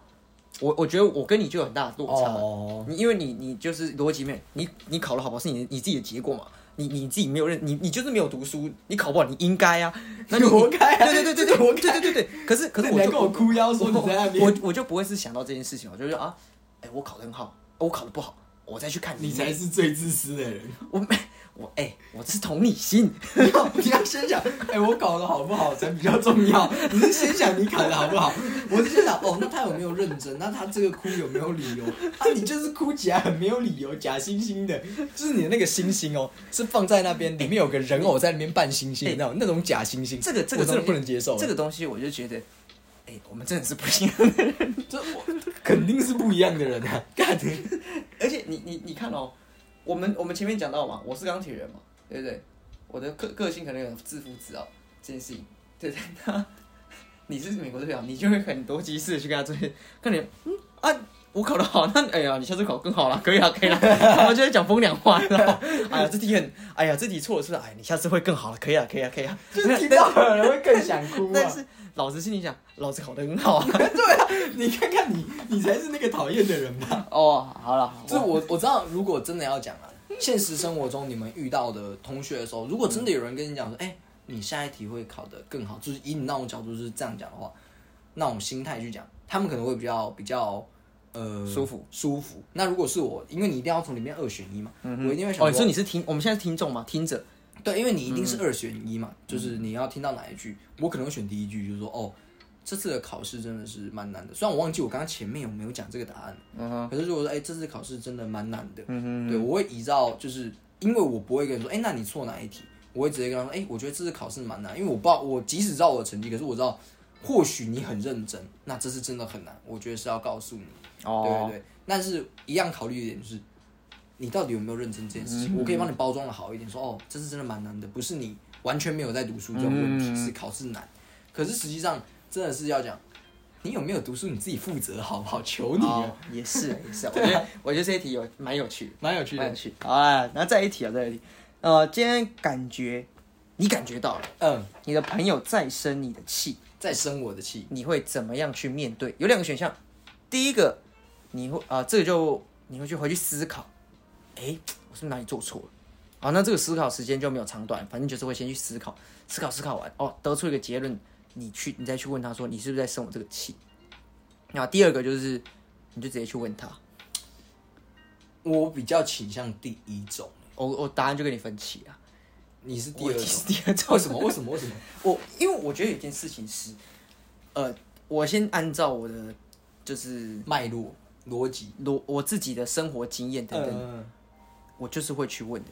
我我觉得我跟你就有很大的落差。哦。你因为你你就是逻辑面，你你考得好不好是你你自己的结果嘛？你你自己没有认你你就是没有读书，你考不好你应该啊，
那你活该啊！
对对对对对，活该对对对。可是可是
你还跟我哭腰说你在那边，
我我就不会是想到这件事情，我就说啊，哎，我考得很好，我考得不好，我再去看
你才是最自私的人。
我没。我哎，我是同理心，
你要你要先想，哎，我搞的好不好才比较重要。你是先想你搞的好不好，我是先想，哦，那他有没有认真？那他这个哭有没有理由？啊，你就是哭起来很没有理由，假惺惺的，就是你的那个星星哦，是放在那边，里面有个人偶在那边扮星星，那种那种假星星，
这个这个
真的不能接受。
这个东西我就觉得，哎，我们真的是不一样的人，
这我肯定是不一样的人啊，干的。
而且你你你看哦。我们我们前面讲到嘛，我是钢铁人嘛，对不对？我的个个性可能有自负自傲这件事情，对不对？那你是美国队长，你就会很多机式去跟他追，看你，嗯啊，我考得好，那哎呀，你下次考更好了，可以了，可以了，他们就会讲风凉话，哎呀，这题很，哎呀，这题错了是，哎，你下次会更好了，可以了，可以了，可以了，
就是听到可能会更想哭，
但是老子心里想，老子考得很好啊，
对啊，你看看你，你才是那个讨厌的人吧？
哦，好了，
就是我我知道，如果真的要讲啊，现实生活中你们遇到的同学的时候，如果真的有人跟你讲说，哎，你下一题会考得更好，就是以你那种角度是这样讲的话，那种心态去讲，他们可能会比较比较呃
舒服
舒服。那如果是我，因为你一定要从里面二选一嘛，我一定会想，哦，
你说你是听，我们现在是听众嘛，听着。
对，因为你一定是二选一嘛，就是你要听到哪一句，我可能会选第一句，就是说，哦，这次的考试真的是蛮难的。虽然我忘记我刚刚前面有没有讲这个答案，嗯哼，可是如果说，哎，这次考试真的蛮难的，嗯哼，对我会依照，就是因为我不会跟你说，哎，那你错哪一题？我会直接跟他说，哎，我觉得这次考试蛮难，因为我不知道，我即使知道我的成绩，可是我知道，或许你很认真，那这次真的很难，我觉得是要告诉你，哦，对对对，但是一样考虑一点就是。你到底有没有认真这件事情？我可以帮你包装的好一点，说哦，这是真的蛮难的，不是你完全没有在读书这种问题，是考试难。可是实际上真的是要讲，你有没有读书，你自己负责好不好？求你了。
也是也是，我觉得我觉得这一题有蛮有趣，
蛮有趣，
蛮有趣。好啊，那再一题啊，再一题。呃，今天感觉你感觉到了，嗯，你的朋友在生你的气，
在生我的气，
你会怎么样去面对？有两个选项，第一个你会啊，这个就你会去回去思考。哎，我是不是哪里做错了？好，那这个思考时间就没有长短，反正就是会先去思考，思考思考完哦，得出一个结论，你去你再去问他说，你是不是在生我这个气？那第二个就是，你就直接去问他。
我比较倾向第一种，
我我答案就跟你分歧了。
你是第二种，
第二种
为什么？为什么？为什么？
我因为我觉得有件事情是，呃，我先按照我的就是
脉络逻辑
逻我自己的生活经验等等。我就是会去问的，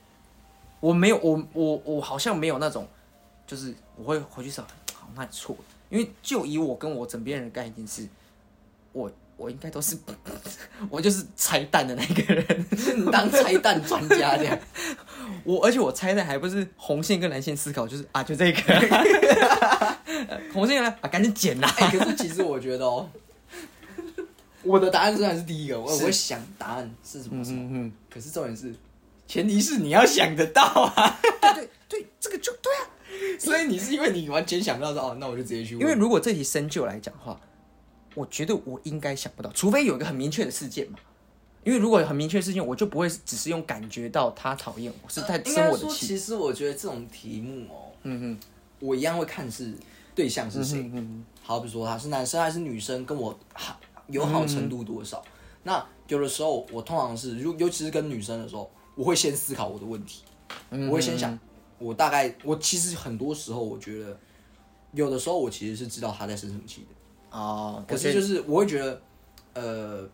我没有，我我我好像没有那种，就是我会回去想，好，那你错，了。因为就以我跟我枕边人的概念是，我我应该都是，我就是拆弹的那个人，
当拆弹专家这样。
我而且我拆弹还不是红线跟蓝线思考，就是啊就这个，红线呢啊赶紧剪啦。
可是其实我觉得哦，我的答案虽然是第一个，我我会想答案是什么什么，可是重点是，前提是你要想得到啊。
对对，这个就对啊。
所以你是因为你完全想不到说哦，那我就直接去问。
因为如果这题深究来讲话，我觉得我应该想不到，除非有一个很明确的事件嘛。因为如果有很明确的事件，我就不会只是用感觉到他讨厌我，是在生我的气。
其实我觉得这种题目哦，嗯哼，我一样会看是对象是谁。嗯好比说他是男生还是女生，跟我好友好程度多少。那有的时候我通常是，如尤其是跟女生的时候，我会先思考我的问题，我会先想。我大概，我其实很多时候，我觉得有的时候我其实是知道他在生什么气的哦。可是就是我会觉得，呃，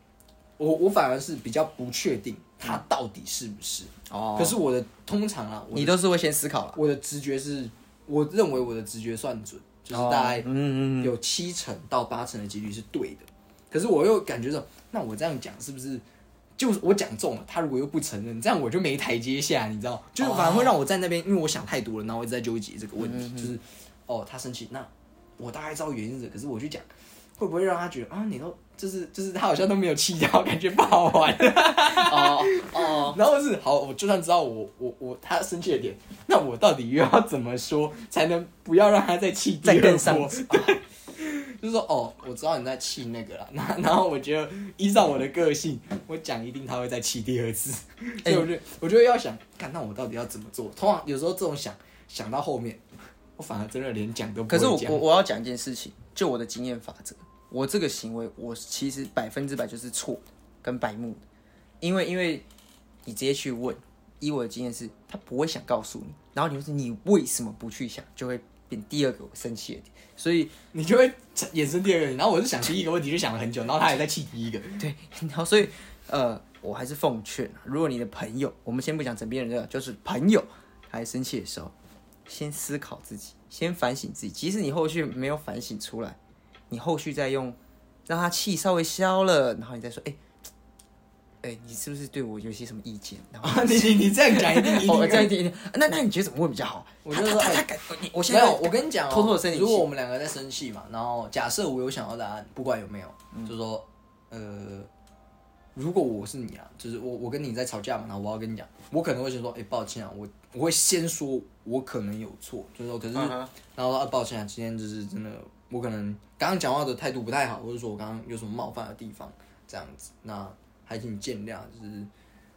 我我反而是比较不确定他到底是不是哦。可是我的通常啊，
你都是会先思考了。
我的直觉是，我认为我的直觉算准，就是大概嗯有七成到八成的几率是对的。可是我又感觉到，那我这样讲是不是？就我讲中了，他如果又不承认，这样我就没台阶下，你知道？就是反而会让我在那边，因为我想太多了，然后我一直在纠结这个问题。就是哦，他生气，那我大概知道原因是，可是我去讲，会不会让他觉得啊，你都就是就是他好像都没有气到，感觉不好玩。哦哦，然后是好，我就算知道我我我他生气的点，那我到底又要怎么说才能不要让他再气
再更上？
就是说，哦，我知道你在气那个了，那然后我觉得依照我的个性，我讲一定他会再气第二次，所以我觉得我觉得要想，看那我到底要怎么做。通常有时候这种想想到后面，我反而真的连讲都不
可是我我我要讲一件事情，就我的经验法则，我这个行为我其实百分之百就是错跟白目，因为因为你直接去问，以我的经验是，他不会想告诉你，然后你就是你为什么不去想，就会。变第二个我生气的点，所以
你就会衍生第二个。然后我是想第一个问题，就想了很久，然后他也在气第一个。
对，然后所以呃，我还是奉劝，如果你的朋友，我们先不讲枕边人的，就是朋友，还生气的时候，先思考自己，先反省自己。即使你后续没有反省出来，你后续再用让他气稍微消了，然后你再说，哎。哎，你是不是对我有些什么意见？然后
你你你这样讲一定一定
这样一定。那那你觉得怎么会比较好？
我觉得他他敢，我现在我跟你讲哦，
偷偷的生气。
如果我们两个在生气嘛，然后假设我有想要答案，不管有没有，就说呃，如果我是你啊，就是我我跟你在吵架嘛，然后我要跟你讲，我可能会先说，哎，抱歉啊，我我会先说我可能有错，就是说，可是然后说抱歉啊，今天就是真的，我可能刚刚讲话的态度不太好，或者说我刚刚有什么冒犯的地方，这样子，那。还请你见谅，就是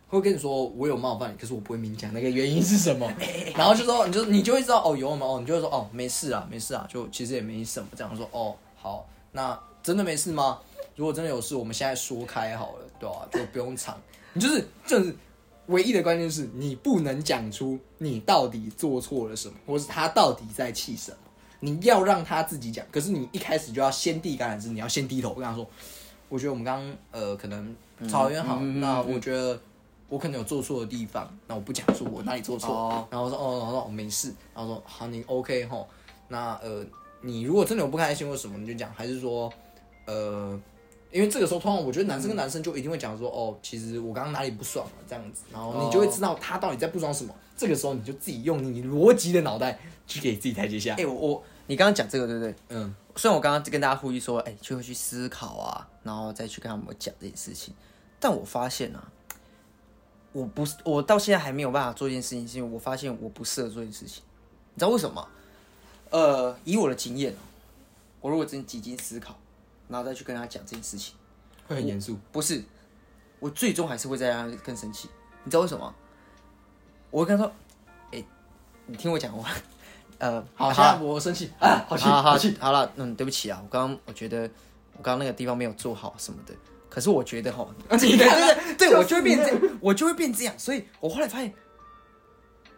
会跟你说我有冒犯你，可是我不会明讲那个原因是什么。然后就说你就你就会知道哦有吗？哦你就会说哦没事啊没事啊，就其实也没什么。这样说哦好，那真的没事吗？如果真的有事，我们现在说开好了，对吧？就不用藏。你就是就是唯一的关键是你不能讲出你到底做错了什么，或是他到底在气什么。你要让他自己讲，可是你一开始就要先递橄榄枝，你要先低头跟他说。我觉得我们刚刚呃可能吵有点好，那我觉得我可能有做错的地方，那我不讲说我哪里做错，然后说哦，然后说没事，然后说好你 OK 吼，那呃你如果真的有不开心或什么你就讲，还是说呃因为这个时候通常我觉得男生跟男生就一定会讲说哦其实我刚刚哪里不爽了这样子，然后你就会知道他到底在不爽什么，这个时候你就自己用你逻辑的脑袋去给自己台阶下。
哎我我你刚刚讲这个对不对？嗯。虽然我刚刚跟大家呼吁说，哎，就会去思考啊，然后再去跟他们讲这件事情，但我发现啊，我不是，我到现在还没有办法做一件事情，是因为我发现我不适合做一件事情。你知道为什么？呃，以我的经验，我如果真几经思考，然后再去跟他讲这件事情，
会很严肃。
不是，我最终还是会再让他更生气。你知道为什么？我会跟他说，哎，你听我讲完。
呃，好，现在我生气啊，好气，好气，
好了，嗯，对不起啊，我刚刚我觉得我刚刚那个地方没有做好什么的，可是我觉得哈，对 对对，对 我就会变这样，我就会变这样，所以我后来发现，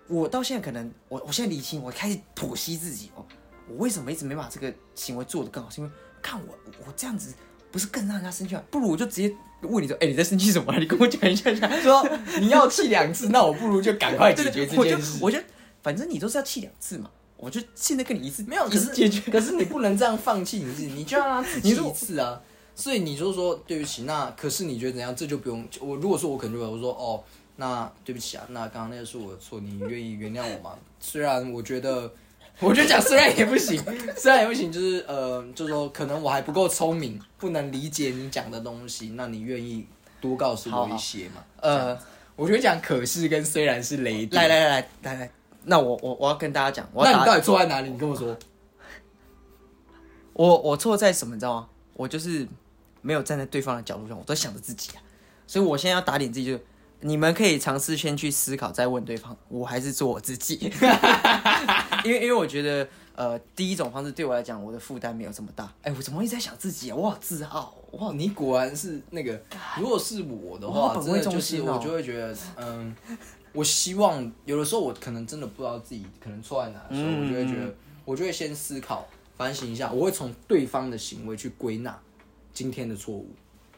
我到现在可能我我现在理清，我开始剖析自己哦，我为什么一直没把这个行为做得更好，是因为看我我这样子不是更让人家生气吗？不如我就直接问你说，哎，你在生气什么？你跟我讲一下，
说 你要气两次，那我不如就赶快解决这件事，
我觉得反正你都是要气两次嘛。我就现在跟你一次
没有，
一次解决。
可是你不能这样放弃你自己，你就让他自己一次啊。所以你就说对不起，那可是你觉得怎样？这就不用我。如果说我可能就会我说哦，那对不起啊，那刚刚那个是我的错，你愿意原谅我吗？虽然我觉得，我觉得讲虽然也不行，虽然也不行，就是呃，就是说可能我还不够聪明，不能理解你讲的东西，那你愿意多告诉我一些吗？呃，我觉得讲可是跟虽然是雷。
来来来来来来，那我我我要跟大家讲，
那你到底错在哪里？你跟我说。
我我错在什么？你知道吗？我就是。没有站在对方的角度上，我都想着自己啊，所以我现在要打点自己，就你们可以尝试先去思考，再问对方，我还是做我自己，因为因为我觉得，呃，第一种方式对我来讲，我的负担没有这么大。哎，我怎么一直在想自己啊？我好自傲，
哇，你果然是那个，如果是我的话，真的就是我就会觉得，嗯，我希望有的时候我可能真的不知道自己可能错在哪，所以我就会觉得，我就会先思考反省一下，我会从对方的行为去归纳。今天的错误，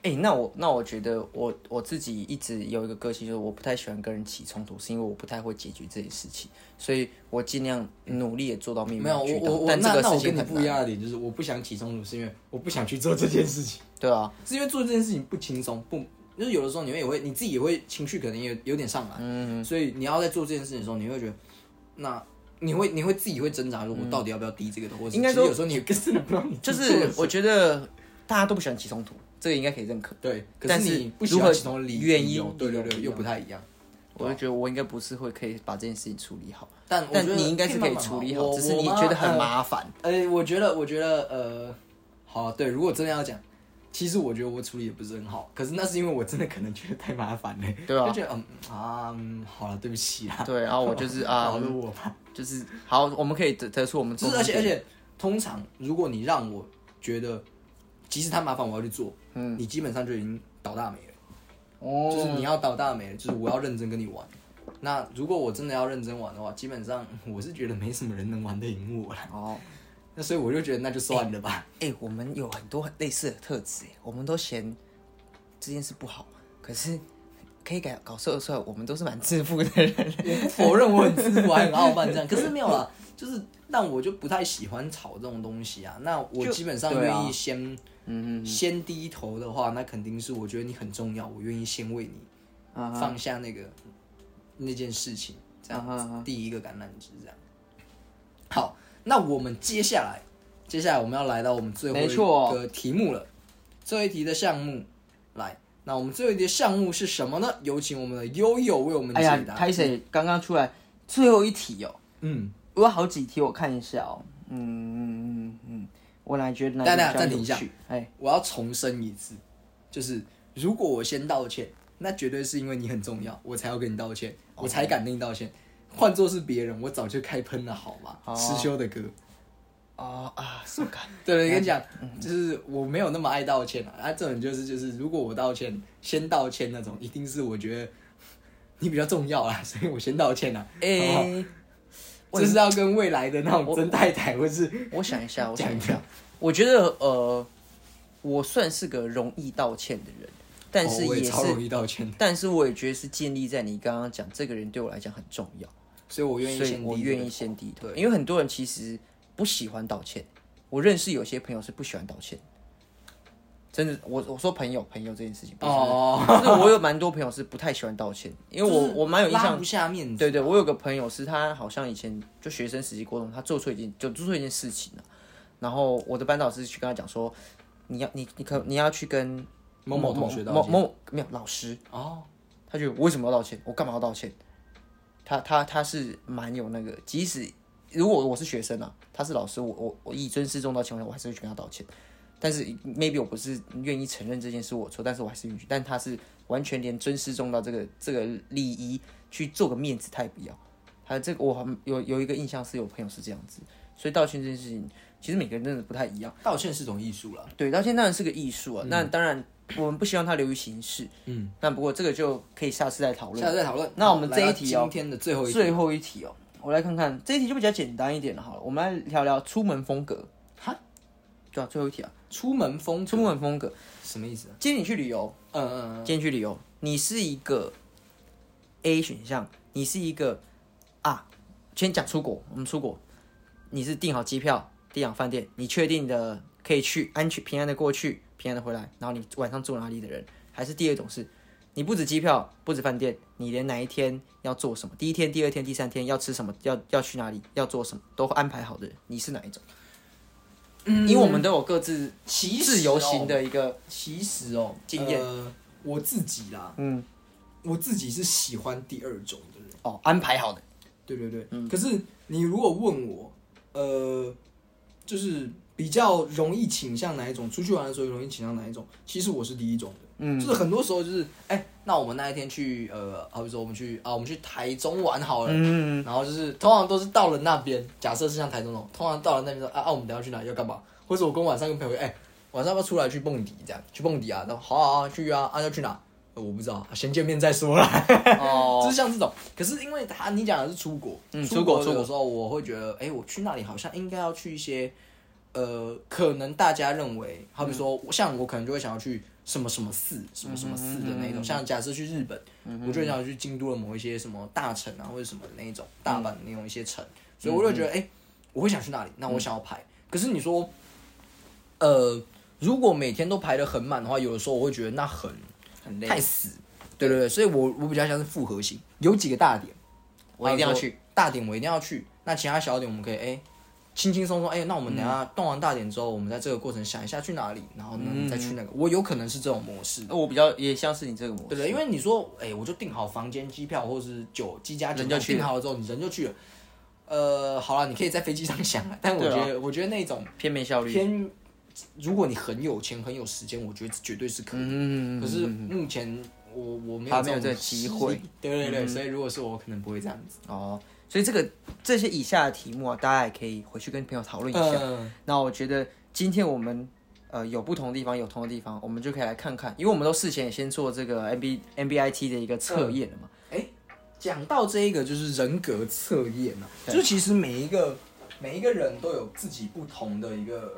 哎，那我那我觉得我我自己一直有一个个性，就是我不太喜欢跟人起冲突，是因为我不太会解决这件事情，所以我尽量努力也做到面
没有我我我，那那我跟你不一样的点就是，我不想起冲突，是因为我不想去做这件事情。
对啊，
是因为做这件事情不轻松，不就是有的时候你们也会你自己也会情绪可能也有点上来，嗯，所以你要在做这件事情的时候，你会觉得那你会你会自己会挣扎，说我到底要不要低这个头？或者应该说有时候你根本不知道你
就是我觉得。大家都不喜欢起冲突，这个应该可以认可。
对，
但
是
你如何原因？
对对对，又不太一样。
我就觉得我应该不是会可以把这件事情处理好，
但
但你应该是可以处理好，只是你觉得很麻烦。
呃，我觉得，我觉得，呃，好，对，如果真的要讲，其实我觉得我处理也不是很好，可是那是因为我真的可能觉得太麻烦了，
对啊，
就觉得嗯啊，好了，对不起啊。
对，然后我就是啊，
我吧，
就是好，我们可以得得出我们，
就是而且而且，通常如果你让我觉得。即使他麻烦我要去做，嗯，你基本上就已经倒大霉了。哦，就是你要倒大霉了，就是我要认真跟你玩。那如果我真的要认真玩的话，基本上 我是觉得没什么人能玩得赢我了。哦，那所以我就觉得那就算了吧。
哎，我们有很多很类似的特质，我们都嫌这件事不好，可是可以改搞出来，我们都是蛮自负的人。
我否认我很自负，还很傲慢这样，可是没有了，就是，但我就不太喜欢吵这种东西啊。那我基本上愿意先。嗯嗯先低头的话，那肯定是我觉得你很重要，我愿意先为你放下那个那件事情，这样第一个橄榄枝这样。好，那我们接下来，接下来我们要来到我们最后一个题目了。最后一题的项目来，那我们最后的项目是什么呢？有请我们的悠悠为我们解答。
开始刚刚出来最后一题哦，嗯，我有好几题，我看一下哦，嗯嗯嗯嗯。我来觉得，
等等，暂停一下。哎，我要重申一次，就是如果我先道歉，那绝对是因为你很重要，我才要跟你道歉，我才敢跟你道歉。换做是别人，我早就开喷了，好吗？师修的歌。
哦啊，是感。
对对，跟你讲，就是我没有那么爱道歉啊。啊这种就是就是，如果我道歉，先道歉那种，一定是我觉得你比较重要啊，所以我先道歉啊。哎。这是要跟未来的那种真太太，或是
我想一下，我想一下，我觉得呃，我算是个容易道歉的人，但是也是
容易道歉，
但是我也觉得是建立在你刚刚讲这个人对我来讲很重要，
所以我愿意，
所以我愿意先低头，因为很多人其实不喜欢道歉，我认识有些朋友是不喜欢道歉。真的，我我说朋友朋友这件事情，哦，就是我有蛮多朋友是不太喜欢道歉，因为我我蛮有印象，
不下面子。
对对，我有个朋友是他好像以前就学生时期过中，他做错一件就做错一件事情了，然后我的班导师去跟他讲说，你要你你可你要去跟
某某同学
道歉，某某没有老师。哦，他就我为什么要道歉？我干嘛要道歉？他他他是蛮有那个，即使如果我是学生啊，他是老师，我我我以尊师重道情况下，我还是会去跟他道歉。但是 maybe 我不是愿意承认这件事我错，但是我还是允许。但他是完全连尊师重道这个这个礼仪去做个面子，他也不要。还有这个我有有一个印象是有朋友是这样子，所以道歉这件事情其实每个人真的不太一样。
道歉是种艺术了，
对，道歉当然是个艺术啊。那当然我们不希望它流于形式，嗯。那不过这个就可以下次再讨论，
下次再讨论。
那我们这一题
哦，今天的最后一
最后一题哦，我来看看这一题就比较简单一点了。好了，我们来聊聊出门风格。哈，对啊，最后一题啊。
出门风
出门风格
什么意思？
今天你去旅游，嗯嗯嗯，今天去旅游，你是一个 A 选项，你是一个啊，先讲出国，我们出国，你是订好机票、订好饭店，你确定的可以去安全平安的过去、平安的回来，然后你晚上住哪里的人，还是第二种是，你不止机票、不止饭店，你连哪一天要做什么，第一天、第二天、第三天要吃什么、要要去哪里、要做什么都安排好的人，你是哪一种？嗯，因为我们都有各自自由行的一个
其实哦
经验，
我自己啦，嗯，我自己是喜欢第二种的人
哦，安排好的，
对对对，嗯，可是你如果问我，呃，就是比较容易倾向哪一种？出去玩的时候容易倾向哪一种？其实我是第一种的，嗯，就是很多时候就是，哎，那我们那一天去，呃，好比说我们去啊，我们去台中玩好了，嗯，然后就是通常都是到了那边，假设是像台中那种，通常到了那边说，啊啊，我们等下去哪？要干嘛？或者我跟晚上跟朋友，哎，晚上要不要出来去蹦迪？这样去蹦迪啊？然后好啊，去啊，啊要去哪？我不知道，先见面再说啦。哦，就是像这种。可是因为他你讲的是出国，嗯，出国出国时候我会觉得，哎，我去那里好像应该要去一些，呃，可能大家认为，好比说，像我可能就会想要去什么什么寺，什么什么寺的那种。像假设去日本，我就想去京都的某一些什么大城啊，或者什么那一种大阪的那种一些城。所以我就觉得，哎，我会想去那里，那我想要排。可是你说。呃，如果每天都排的很满的话，有的时候我会觉得那很
很累，
太死。对对对，所以我我比较像是复合型，有几个大点，
我一定要去。
大点我一定要去，那其他小点我们可以哎，轻轻松松哎，那我们等下动完大点之后，我们在这个过程想一下去哪里，然后呢再去那个。我有可能是这种模式，
我比较也像是你这个模式。
对不对，因为你说哎，我就订好房间、机票或者是酒机加酒，订好了之后，你人就去了。呃，好了，你可以在飞机上想了，但我觉得我觉得那种
偏没效率，
偏。如果你很有钱很有时间，我觉得绝对是可以。可是目前我我没有
这个机会。
对对对，所以如果是我，可能不会这样子。
哦，所以这个这些以下的题目啊，大家也可以回去跟朋友讨论一下。那我觉得今天我们呃有不同的地方，有同的地方，我们就可以来看看，因为我们都事前也先做这个 M B M B I T 的一个测验了嘛。
哎，讲到这一个就是人格测验啊，就是其实每一个每一个人都有自己不同的一个。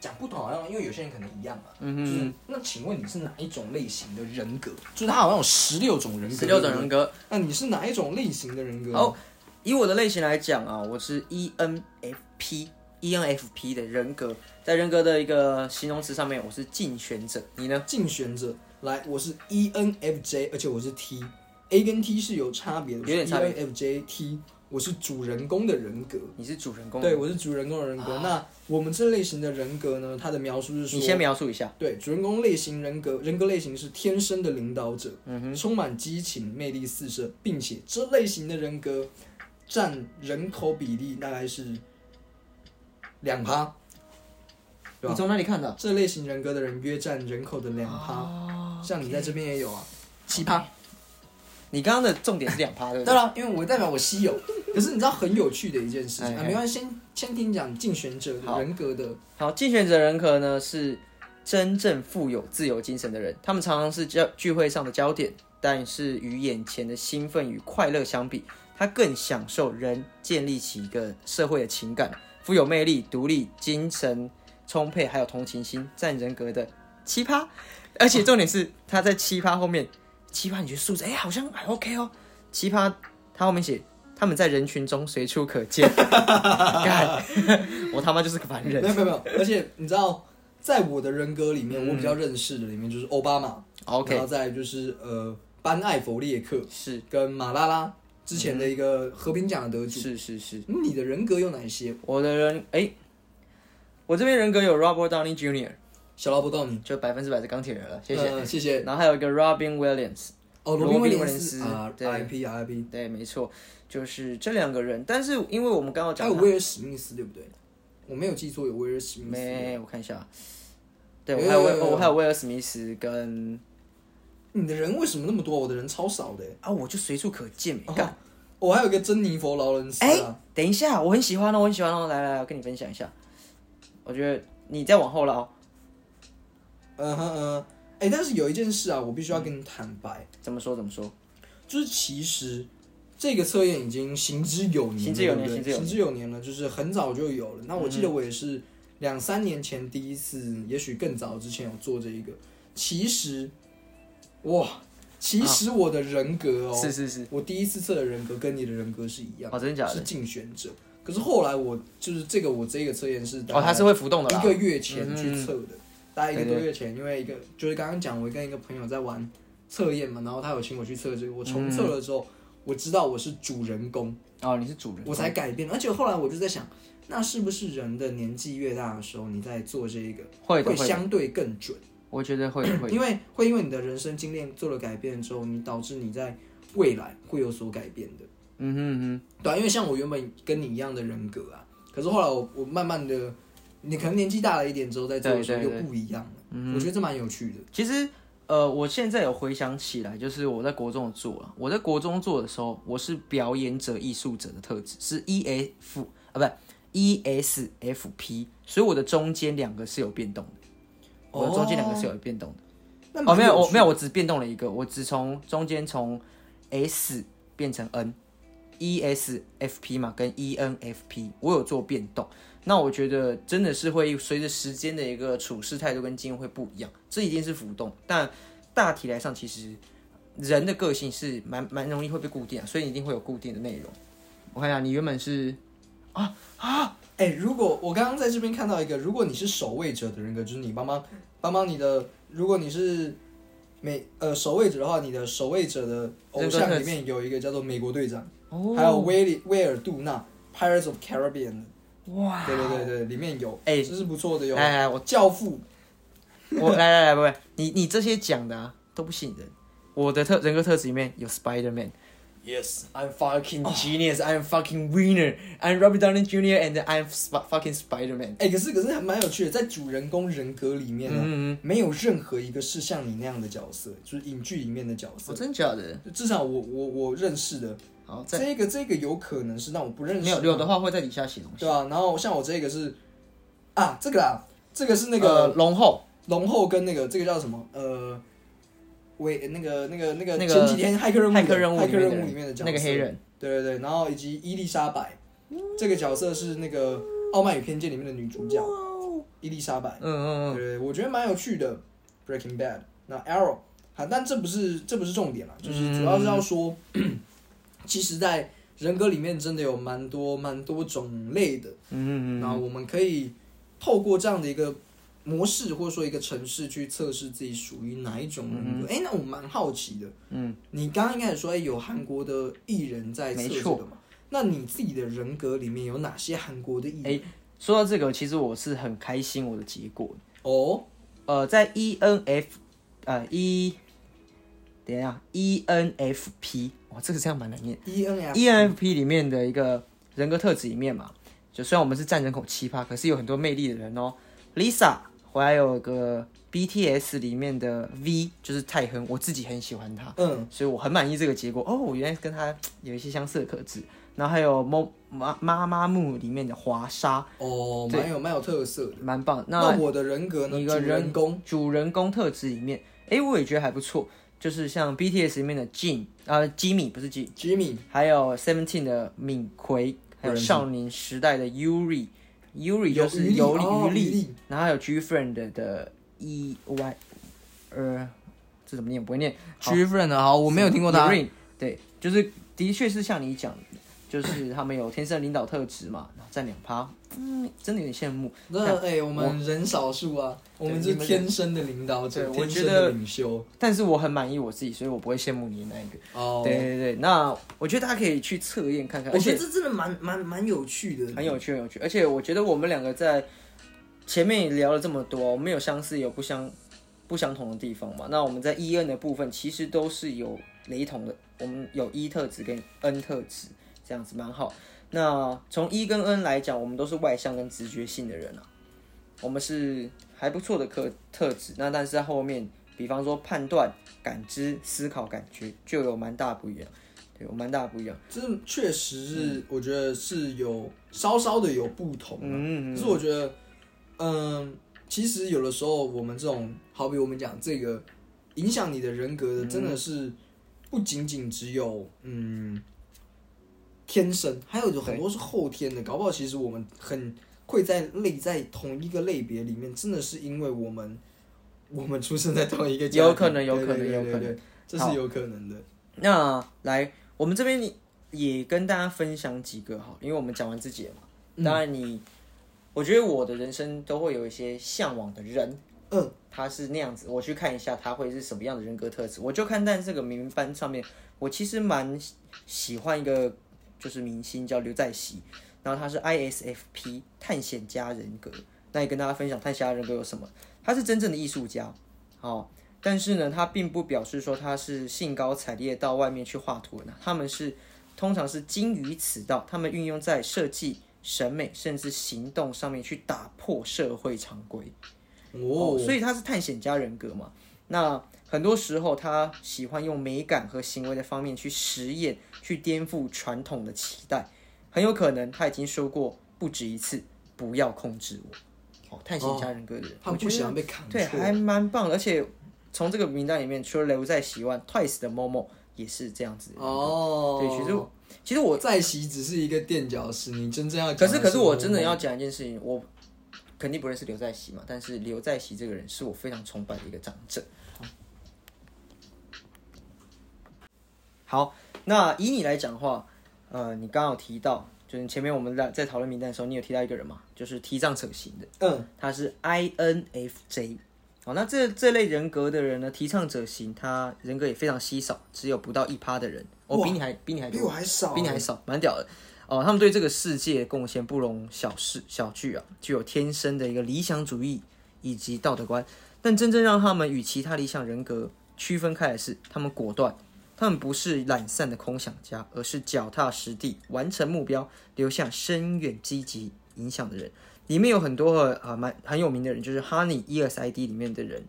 讲不同好像，因为有些人可能一样嘛。嗯就是那请问你是哪一种类型的人格？就是他好像有十六种人格。
十六种人格。
那你是哪一种类型的人格？
哦，以我的类型来讲啊，我是 ENFP，ENFP 的人格，在人格的一个形容词上面，我是竞选者。你呢？
竞选者。来，我是 ENFJ，而且我是 T，A 跟 T 是有差别的。有
点差别。
ENFJ，T。我是主人公的人格，
你是主人公，
对，我是主人公的人格。那我们这类型的人格呢？它的描述是说，
你先描述一下。
对，主人公类型人格，人格类型是天生的领导者，嗯哼，充满激情，魅力四射，并且这类型的人格占人口比例大概是两趴。
你从哪里看的？
这类型人格的人约占人口的两趴，像你在这边也有啊，七趴。
你刚刚的重点是两趴，对不
对？对啊，因为我代表我稀有。可是你知道很有趣的一件事情啊，没关系，先先听讲竞选者人格的。
好，竞选者人格呢是真正富有自由精神的人，他们常常是交聚会上的焦点，但是与眼前的兴奋与快乐相比，他更享受人建立起一个社会的情感，富有魅力、独立、精神充沛，还有同情心，占人格的奇葩。而且重点是他在奇葩后面。奇葩，你觉得数字哎，好像还 OK 哦。奇葩，他后面写他们在人群中随处可见。我他妈就是个凡人。
没有没有没有，而且你知道，在我的人格里面，我比较认识的里面就是奥巴马
，OK，
然后再就是呃班艾弗列克
是
跟马拉拉之前的一个和平奖的得主，
是是是。
你的人格有哪些？
我的人哎，我这边人格有 Robert Downey Jr。
小老婆告你，
就百分之百是钢铁人了，谢谢
谢谢。
然后还有一个 Robin Williams，
哦，罗宾威廉斯啊
，I
P I P，
对，没错，就是这两个人。但是因为我们刚刚讲，
还有威尔史密斯，对不对？我没有记错，有威尔史密斯。
没，我看一下。对，我还有威，我还有威尔史密斯跟。
你的人为什么那么多？我的人超少的。
啊，我就随处可见。干，
我还有个珍妮佛劳伦斯。哎，
等一下，我很喜欢哦，我很喜欢哦。来来来，我跟你分享一下。我觉得你再往后了哦。
嗯哼嗯，哎，但是有一件事啊，我必须要跟你坦白。
怎么说？怎么说？
就是其实这个测验已经行之有年，
行之有年，
行之有年了。就是很早就有了。那我记得我也是两三年前第一次，也许更早之前有做这一个。其实，哇，其实我的人格哦，
是是是，
我第一次测的人格跟你的人格是一样，
哦，真的假的？
是竞选者。可是后来我就是这个我这个测验是
哦，它是会浮动的，
一个月前去测的，大概一个多月前，因为一个就是刚刚讲，我跟一个朋友在玩测验嘛，然后他有请我去测这个，我重测了之后，我知道我是主人公
哦，你是主人，
我才改变，而且后来我就在想，那是不是人的年纪越大的时候，你在做这个
会
会相对更准？
我觉得会会，
因为会因为你的人生经验做了改变之后，你导致你在未来会有所改变的。
嗯哼哼，
对啊，因为像我原本跟你一样的人格啊，可是后来我我慢慢的，你可能年纪大了一点之后再做的时候又不一样了。嗯，我觉得这蛮有趣的。
其实，呃，我现在有回想起来，就是我在国中做啊，我在国中做的时候，我是表演者、艺术者的特质是 E F 啊，不是 E S F P，所以我的中间两个是有变动的，我的中间两个是有变动的。哦，没有，我没有，我只变动了一个，我只从中间从 S 变成 N。E S F P 嘛，跟 E N F P，我有做变动。那我觉得真的是会随着时间的一个处事态度跟经验会不一样，这一定是浮动。但大体来上，其实人的个性是蛮蛮容易会被固定，所以一定会有固定的内容。我看一下，你原本是啊啊，
哎，如果我刚刚在这边看到一个，如果你是守卫者的人格，就是你帮帮帮帮你的，如果你是美呃守卫者的话，你的守卫者的偶像里面有一个叫做美国队长。还有威利威尔杜纳《Pirates of Caribbean》哇，对对对对，里面有，哎，这是不错的哟。
来来，
我教父，
我来来来，不不，你你这些讲的啊都不吸引人。我的特人格特质里面有 Spider Man。
Yes, I'm fucking genius. I'm fucking winner. I'm Robert Downey Jr. and I'm fucking Spider Man. 哎，可是可是还蛮有趣的，在主人公人格里面呢，没有任何一个是像你那样的角色，就是影剧里面的角色。
真假的？
至少我我我认识的。好，这个这个有可能是，让我不认识。没
有有的话会在底下写东西。
对啊，然后像我这个是啊，这个啊，这个是那个
龙后，
龙后跟那个这个叫什么？呃，为那个那个那个那个前几天骇客任务骇客任务骇客任务里面的角
色，那个黑人。
对对对，然后以及伊丽莎白这个角色是那个《傲慢与偏见》里面的女主角伊丽莎白。嗯嗯嗯，对，我觉得蛮有趣的。Breaking Bad，那 Arrow，好，但这不是这不是重点了，就是主要是要说。其实，在人格里面真的有蛮多蛮多种类的，嗯，然后我们可以透过这样的一个模式，或者说一个城市去测试自己属于哪一种人格。哎，那我蛮好奇的，嗯，你刚刚一开始说有韩国的艺人在测试的嘛？那你自己的人格里面有哪些韩国的艺人？哎，
说到这个，其实我是很开心我的结果哦，呃，在 ENF，呃一。等一下，ENFP，哇，这个这样蛮难念。ENFP 里面的一个人格特质里面嘛，就虽然我们是占人口七趴，可是有很多魅力的人哦。Lisa，还有个 BTS 里面的 V，就是泰亨，我自己很喜欢他，嗯，所以我很满意这个结果。哦，我原来跟他有一些相似的特质。然后还有猫妈妈妈木里面的华沙，
哦，蛮有蛮有特色的，
蛮棒。
那我的人格呢？
一个
人工
主人公特质里面，哎，我也觉得还不错。就是像 BTS 里面的 Jin 啊，Jimmy 不是
Jin，Jimmy，
还有 Seventeen 的敏奎，还有少年时代的 Yuri，Yuri 就是有余力，然后还有 G Friend 的 E Y，呃，这怎么念？不会念。
G Friend 好，我没有听过他。
对，就是的确是像你讲。就是他们有天生领导特质嘛，然后占两趴，嗯，真的有点羡慕。
那哎，我们人少数啊，我们是天生的领导者，天生的领袖。
但是我很满意我自己，所以我不会羡慕你那一个。哦，对对对，那我觉得大家可以去测验看看。
我觉得这真的蛮蛮蛮有趣的，
很有趣很有趣。而且我觉得我们两个在前面也聊了这么多，我们有相似有不相不相同的地方嘛？那我们在 E N 的部分其实都是有雷同的，我们有 E 特质跟 N 特质。这样子蛮好。那从 E 跟 N 来讲，我们都是外向跟直觉性的人啊，我们是还不错的特特质。那但是在后面，比方说判断、感知、思考、感觉，就有蛮大不一样。对，有蛮大不一样。
这确实是，我觉得是有稍稍的有不同。嗯嗯。可是我觉得，嗯，其实有的时候我们这种，好比我们讲这个影响你的人格的，真的是不仅仅只有嗯。天生还有很多是后天的，搞不好其实我们很会在类在同一个类别里面，真的是因为我们我们出生在同一个家
有可能，有可能，有可能，
这是有可能的。
那来，我们这边也跟大家分享几个哈，因为我们讲完自己了嘛。当然你，我觉得我的人生都会有一些向往的人，嗯，他是那样子，我去看一下他会是什么样的人格特质。我就看在这个名单上面，我其实蛮喜欢一个就是明星叫刘在熙，然后他是 ISFP 探险家人格。那也跟大家分享探险家人格有什么？他是真正的艺术家，好。但是呢，他并不表示说他是兴高采烈到外面去画图的。他们是通常是精于此道，他们运用在设计、审美甚至行动上面去打破社会常规。哦，所以他是探险家人格嘛？那很多时候他喜欢用美感和行为的方面去实验，去颠覆传统的期待。很有可能他已经说过不止一次：“不要控制我。”哦，探险家人格的人，
他不喜欢被看。
对，还蛮棒的，而且。从这个名单里面，除了刘在喜欢 Twice 的 Momo 也是这样子哦。对，其实其实我
在习只是一个垫脚石，你真正要
可是可是我真的要讲一件事情，我肯定不认识刘在熙嘛，但是刘在熙这个人是我非常崇拜的一个长者。好，那以你来讲的话，呃，你刚刚有提到，就是前面我们在在讨论名单的时候，你有提到一个人嘛，就是提倡成型的，嗯，他是 INFJ。好，那这这类人格的人呢？提倡者型，他人格也非常稀少，只有不到一趴的人。哦，比你还比你还
比我还少，
比你还少，蛮屌的。哦，他们对这个世界贡献不容小视小觑啊，具有天生的一个理想主义以及道德观。但真正让他们与其他理想人格区分开来是，他们果断，他们不是懒散的空想家，而是脚踏实地完成目标，留下深远积极影响的人。里面有很多呃蛮很有名的人，就是 Honey E S I D 里面的人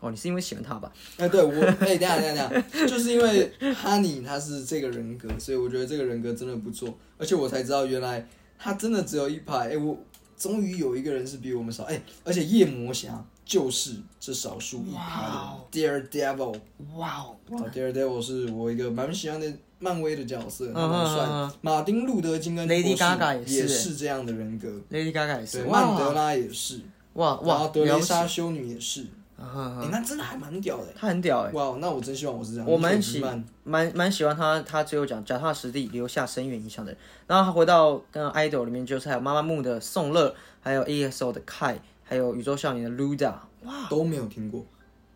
哦，你是因为喜欢他吧？
哎，对我哎，等下等下等下，就是因为 Honey 他是这个人格，所以我觉得这个人格真的不错，而且我才知道原来他真的只有一排，哎，我终于有一个人是比我们少，哎，而且夜魔侠就是这少数一排的 Daredevil，哇哦，哇 Daredevil 是我一个蛮喜欢的。漫威的角色，蛮帅。马丁路德金跟
Lady Gaga
也是。这样的人格
，Lady Gaga 也是，
曼德拉也是，哇哇，然后德雷莎修女也是，哎，那真的还蛮屌的，
他很屌哎，
哇，那我真希望我是这样，
我蛮喜蛮蛮喜欢他，他最后讲脚踏实地，留下深远影响的。人。然后他回到跟 idol 里面，就是还有妈妈木的宋乐，还有 EXO 的 Kai，还有宇宙少年的 Luda，
哇，都没有听过，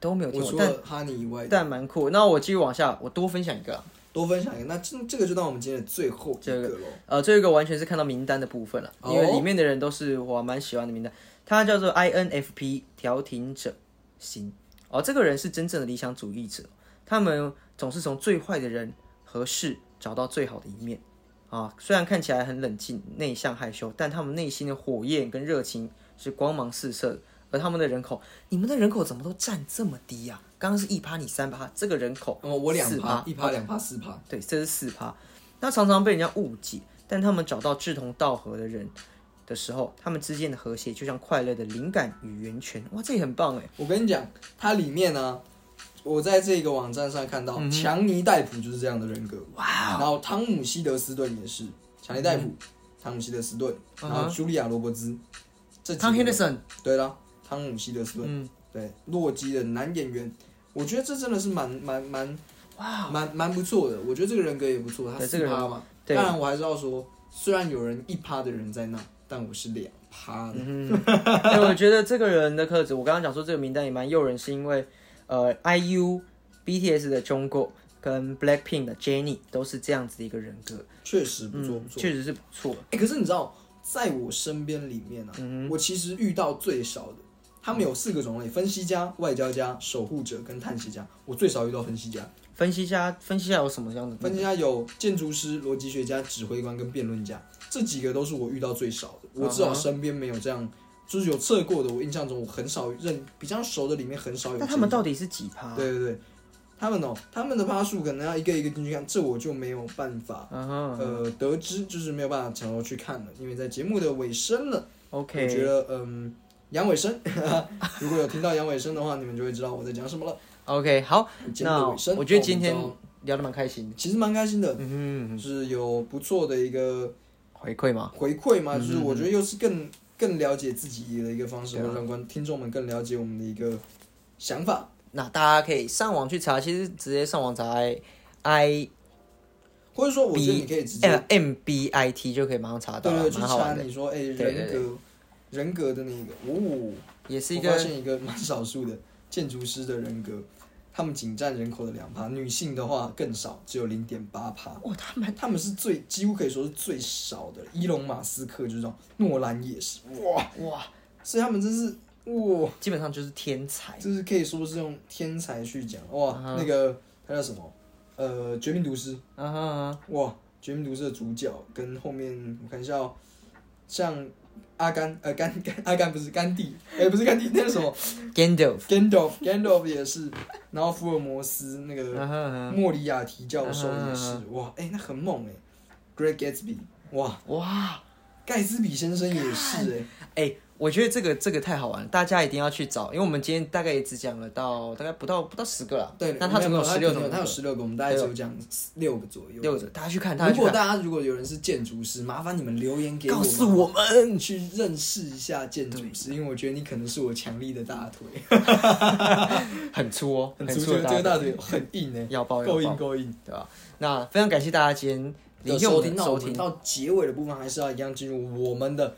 都没有听过，
除了哈尼以外，
但蛮酷。那我继续往下，我多分享一个。
多分享一个，那这这个就当我们今天的最后一个喽。
呃，最后一个完全是看到名单的部分了，因为里面的人都是我蛮喜欢的名单。他叫做 INFP 调停者型哦，这个人是真正的理想主义者，他们总是从最坏的人和事找到最好的一面啊。虽然看起来很冷静、内向、害羞，但他们内心的火焰跟热情是光芒四射的。而他们的人口，你们的人口怎么都占这么低呀？刚刚是一趴，你三趴，这个人口
哦，我两趴，一趴两趴四趴，
对，这是四趴。那常常被人家误解，但他们找到志同道合的人的时候，他们之间的和谐就像快乐的灵感与源泉。哇，这也很棒哎！
我跟你讲，它里面呢，我在这个网站上看到，强尼戴普就是这样的人格。哇！然后汤姆希德斯顿也是，强尼戴普、汤姆希德斯顿，然后茱莉亚罗伯兹，这
汤希德森，
对了。汤姆希德斯顿，对，洛基的男演员，我觉得这真的是蛮蛮蛮哇，蛮蛮不错的。我觉得这个人格也不错，他四趴嘛。当然，我还是要说，虽然有人一趴的人在那，但我是两趴的。
我觉得这个人的特质，我刚刚讲说这个名单也蛮诱人，是因为呃，IU、BTS 的 Jungkook 跟 Blackpink 的 Jennie 都是这样子的一个人格，
确实不错，不错，
确实是不错。
哎，可是你知道，在我身边里面呢，我其实遇到最少的。他们有四个种类：分析家、外交家、守护者跟探险家。我最少遇到分析家。
分析家，分析家有什么样的？
分析家有建筑师、逻辑学家、指挥官跟辩论家。这几个都是我遇到最少的。我至少身边没有这样，就是有测过的。我印象中我很少认比较熟的里面很少有。
那他们到底是几趴？
对对对，他们哦，他们的趴数可能要一个一个进去看，这我就没有办法呃得知，就是没有办法想要去看了，因为在节目的尾声了。
OK，
我觉得嗯。杨伟生，如果有听到杨伟生的话，你们就会知道我在讲什么了。
OK，好，那我觉得今天聊得蛮开心，
其实蛮开心的，嗯，是有不错的一个
回馈吗？
回馈嘛？就是我觉得又是更更了解自己的一个方式，让观听众们更了解我们的一个想法。
那大家可以上网去查，其实直接上网查 I。
或者说我觉得你可以直接
M B I T 就可以马上查到，
对对，
蛮好玩的。
你说哎，人格人格的那个哦，
也是一个
发现一个蛮少数的建筑师的人格。他们仅占人口的两趴，女性的话更少，只有零点八趴。
哇，他们
他们是最几乎可以说是最少的。伊隆马斯克就是这种，诺兰也是。哇哇，所以他们真是哇，
基本上就是天才，
就是可以说是用天才去讲。哇，那个他叫什么？呃，绝命毒师。啊哈，哇，绝命毒师的主角跟后面我看一下哦，像。阿甘，呃，甘甘，阿甘不是甘地，哎，不是甘地，那是什么
？Gandalf，Gandalf，Gandalf
也是，然后福尔摩斯那个莫里亚提教授也是，哇，哎，那很猛哎，Great Gatsby，哇。哇，盖茨比先生也是
哎，哎。我觉得这个这个太好玩了，大家一定要去找，因为我们今天大概也只讲了到大概不到不到十个了。
对，
那他总共有十六种，
他有十六个，我们大概只有讲六个左右。
六个，大家去看。
如果大家如果有人是建筑师，麻烦你们留言给我，
告诉我们
去认识一下建筑师，因为我觉得你可能是我强力的大腿。
很粗哦，
很粗，这个大腿很硬诶，
要抱
够硬够硬，
对吧？那非常感谢大家今天
的收听，收听到结尾的部分还是要一样进入我们的。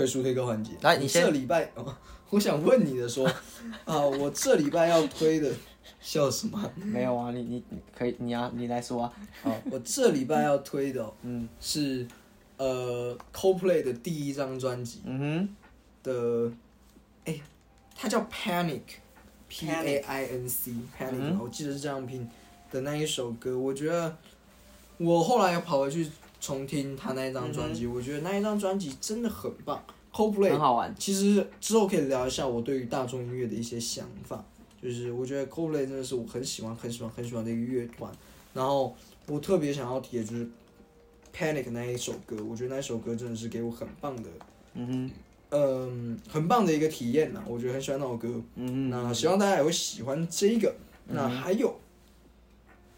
推书推歌环节，
来，你
这礼拜，我想问你的说，啊，我这礼拜要推的，笑什么？
没有啊，你你可以，你啊你来说啊。
好，我这礼拜要推的，嗯，是呃，CoPlay 的第一张专辑，嗯哼，的，哎，它叫 Panic，P A I N C，Panic，我记得是这样拼的那一首歌，我觉得我后来又跑回去。重听他那一张专辑，我觉得那一张专辑真的很棒。Coldplay
很好玩。
其实之后可以聊一下我对于大众音乐的一些想法。就是我觉得 Coldplay 真的是我很喜欢、很喜欢、很喜欢的一个乐团。然后我特别想要提的就是 Panic 那一首歌，我觉得那首歌真的是给我很棒的，嗯哼，嗯，很棒的一个体验呐。我觉得很喜欢那首歌。嗯哼。那希望大家也会喜欢这个。那还有。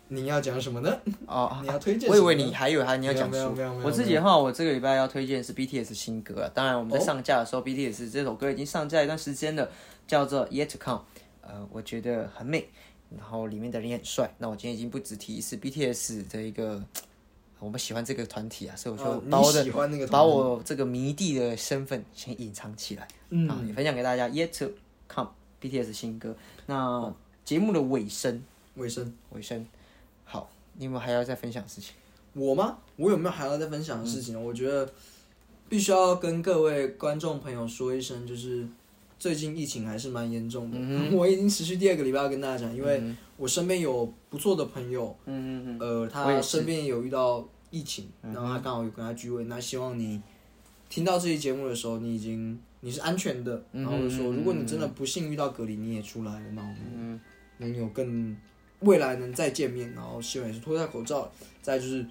你要讲什么呢？哦，你要推荐？
我以为你还有还你要讲
书。
我自己的话，我这个礼拜要推荐是 BTS 新歌。当然，我们在上架的时候，BTS 这首歌已经上架一段时间了，叫做 Yet to Come。呃，我觉得很美，然后里面的人也很帅。那我今天已经不止提一次 BTS 的一个，我们喜欢这个团体啊，所以我就把我的把我这个迷弟的身份先隐藏起来，啊，也分享给大家 Yet to Come BTS 新歌。那节目的尾声，
尾声，
尾声。你有没有还要再分享事情？
我吗？我有没有还要再分享的事情？我觉得必须要跟各位观众朋友说一声，就是最近疫情还是蛮严重的。我已经持续第二个礼拜要跟大家讲，因为我身边有不错的朋友，嗯嗯嗯，呃，他身边有遇到疫情，然后他刚好有跟他聚会。那希望你听到这期节目的时候，你已经你是安全的，然后说，如果你真的不幸遇到隔离，你也出来了，那我们能有更。未来能再见面，然后希望也是脱下口罩。再就是，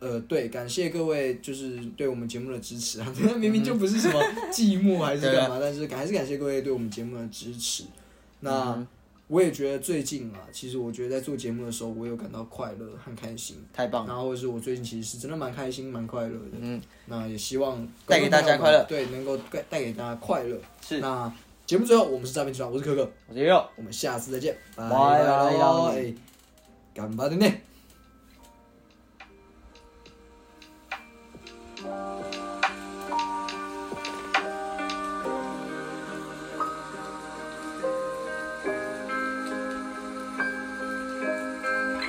呃，对，感谢各位就是对我们节目的支持啊！明明就不是什么寂寞还是干嘛，但是还是感谢各位对我们节目的支持。那我也觉得最近啊，其实我觉得在做节目的时候，我有感到快乐很开心，
太棒。
然后是我最近其实是真的蛮开心、蛮快乐的。嗯，那也希望
带给大家快乐，
对，能够带带给大家快乐。是那。节目最后我们是诈骗集团我是可可
我是悠悠。
我们下次再见。拜拜干巴的你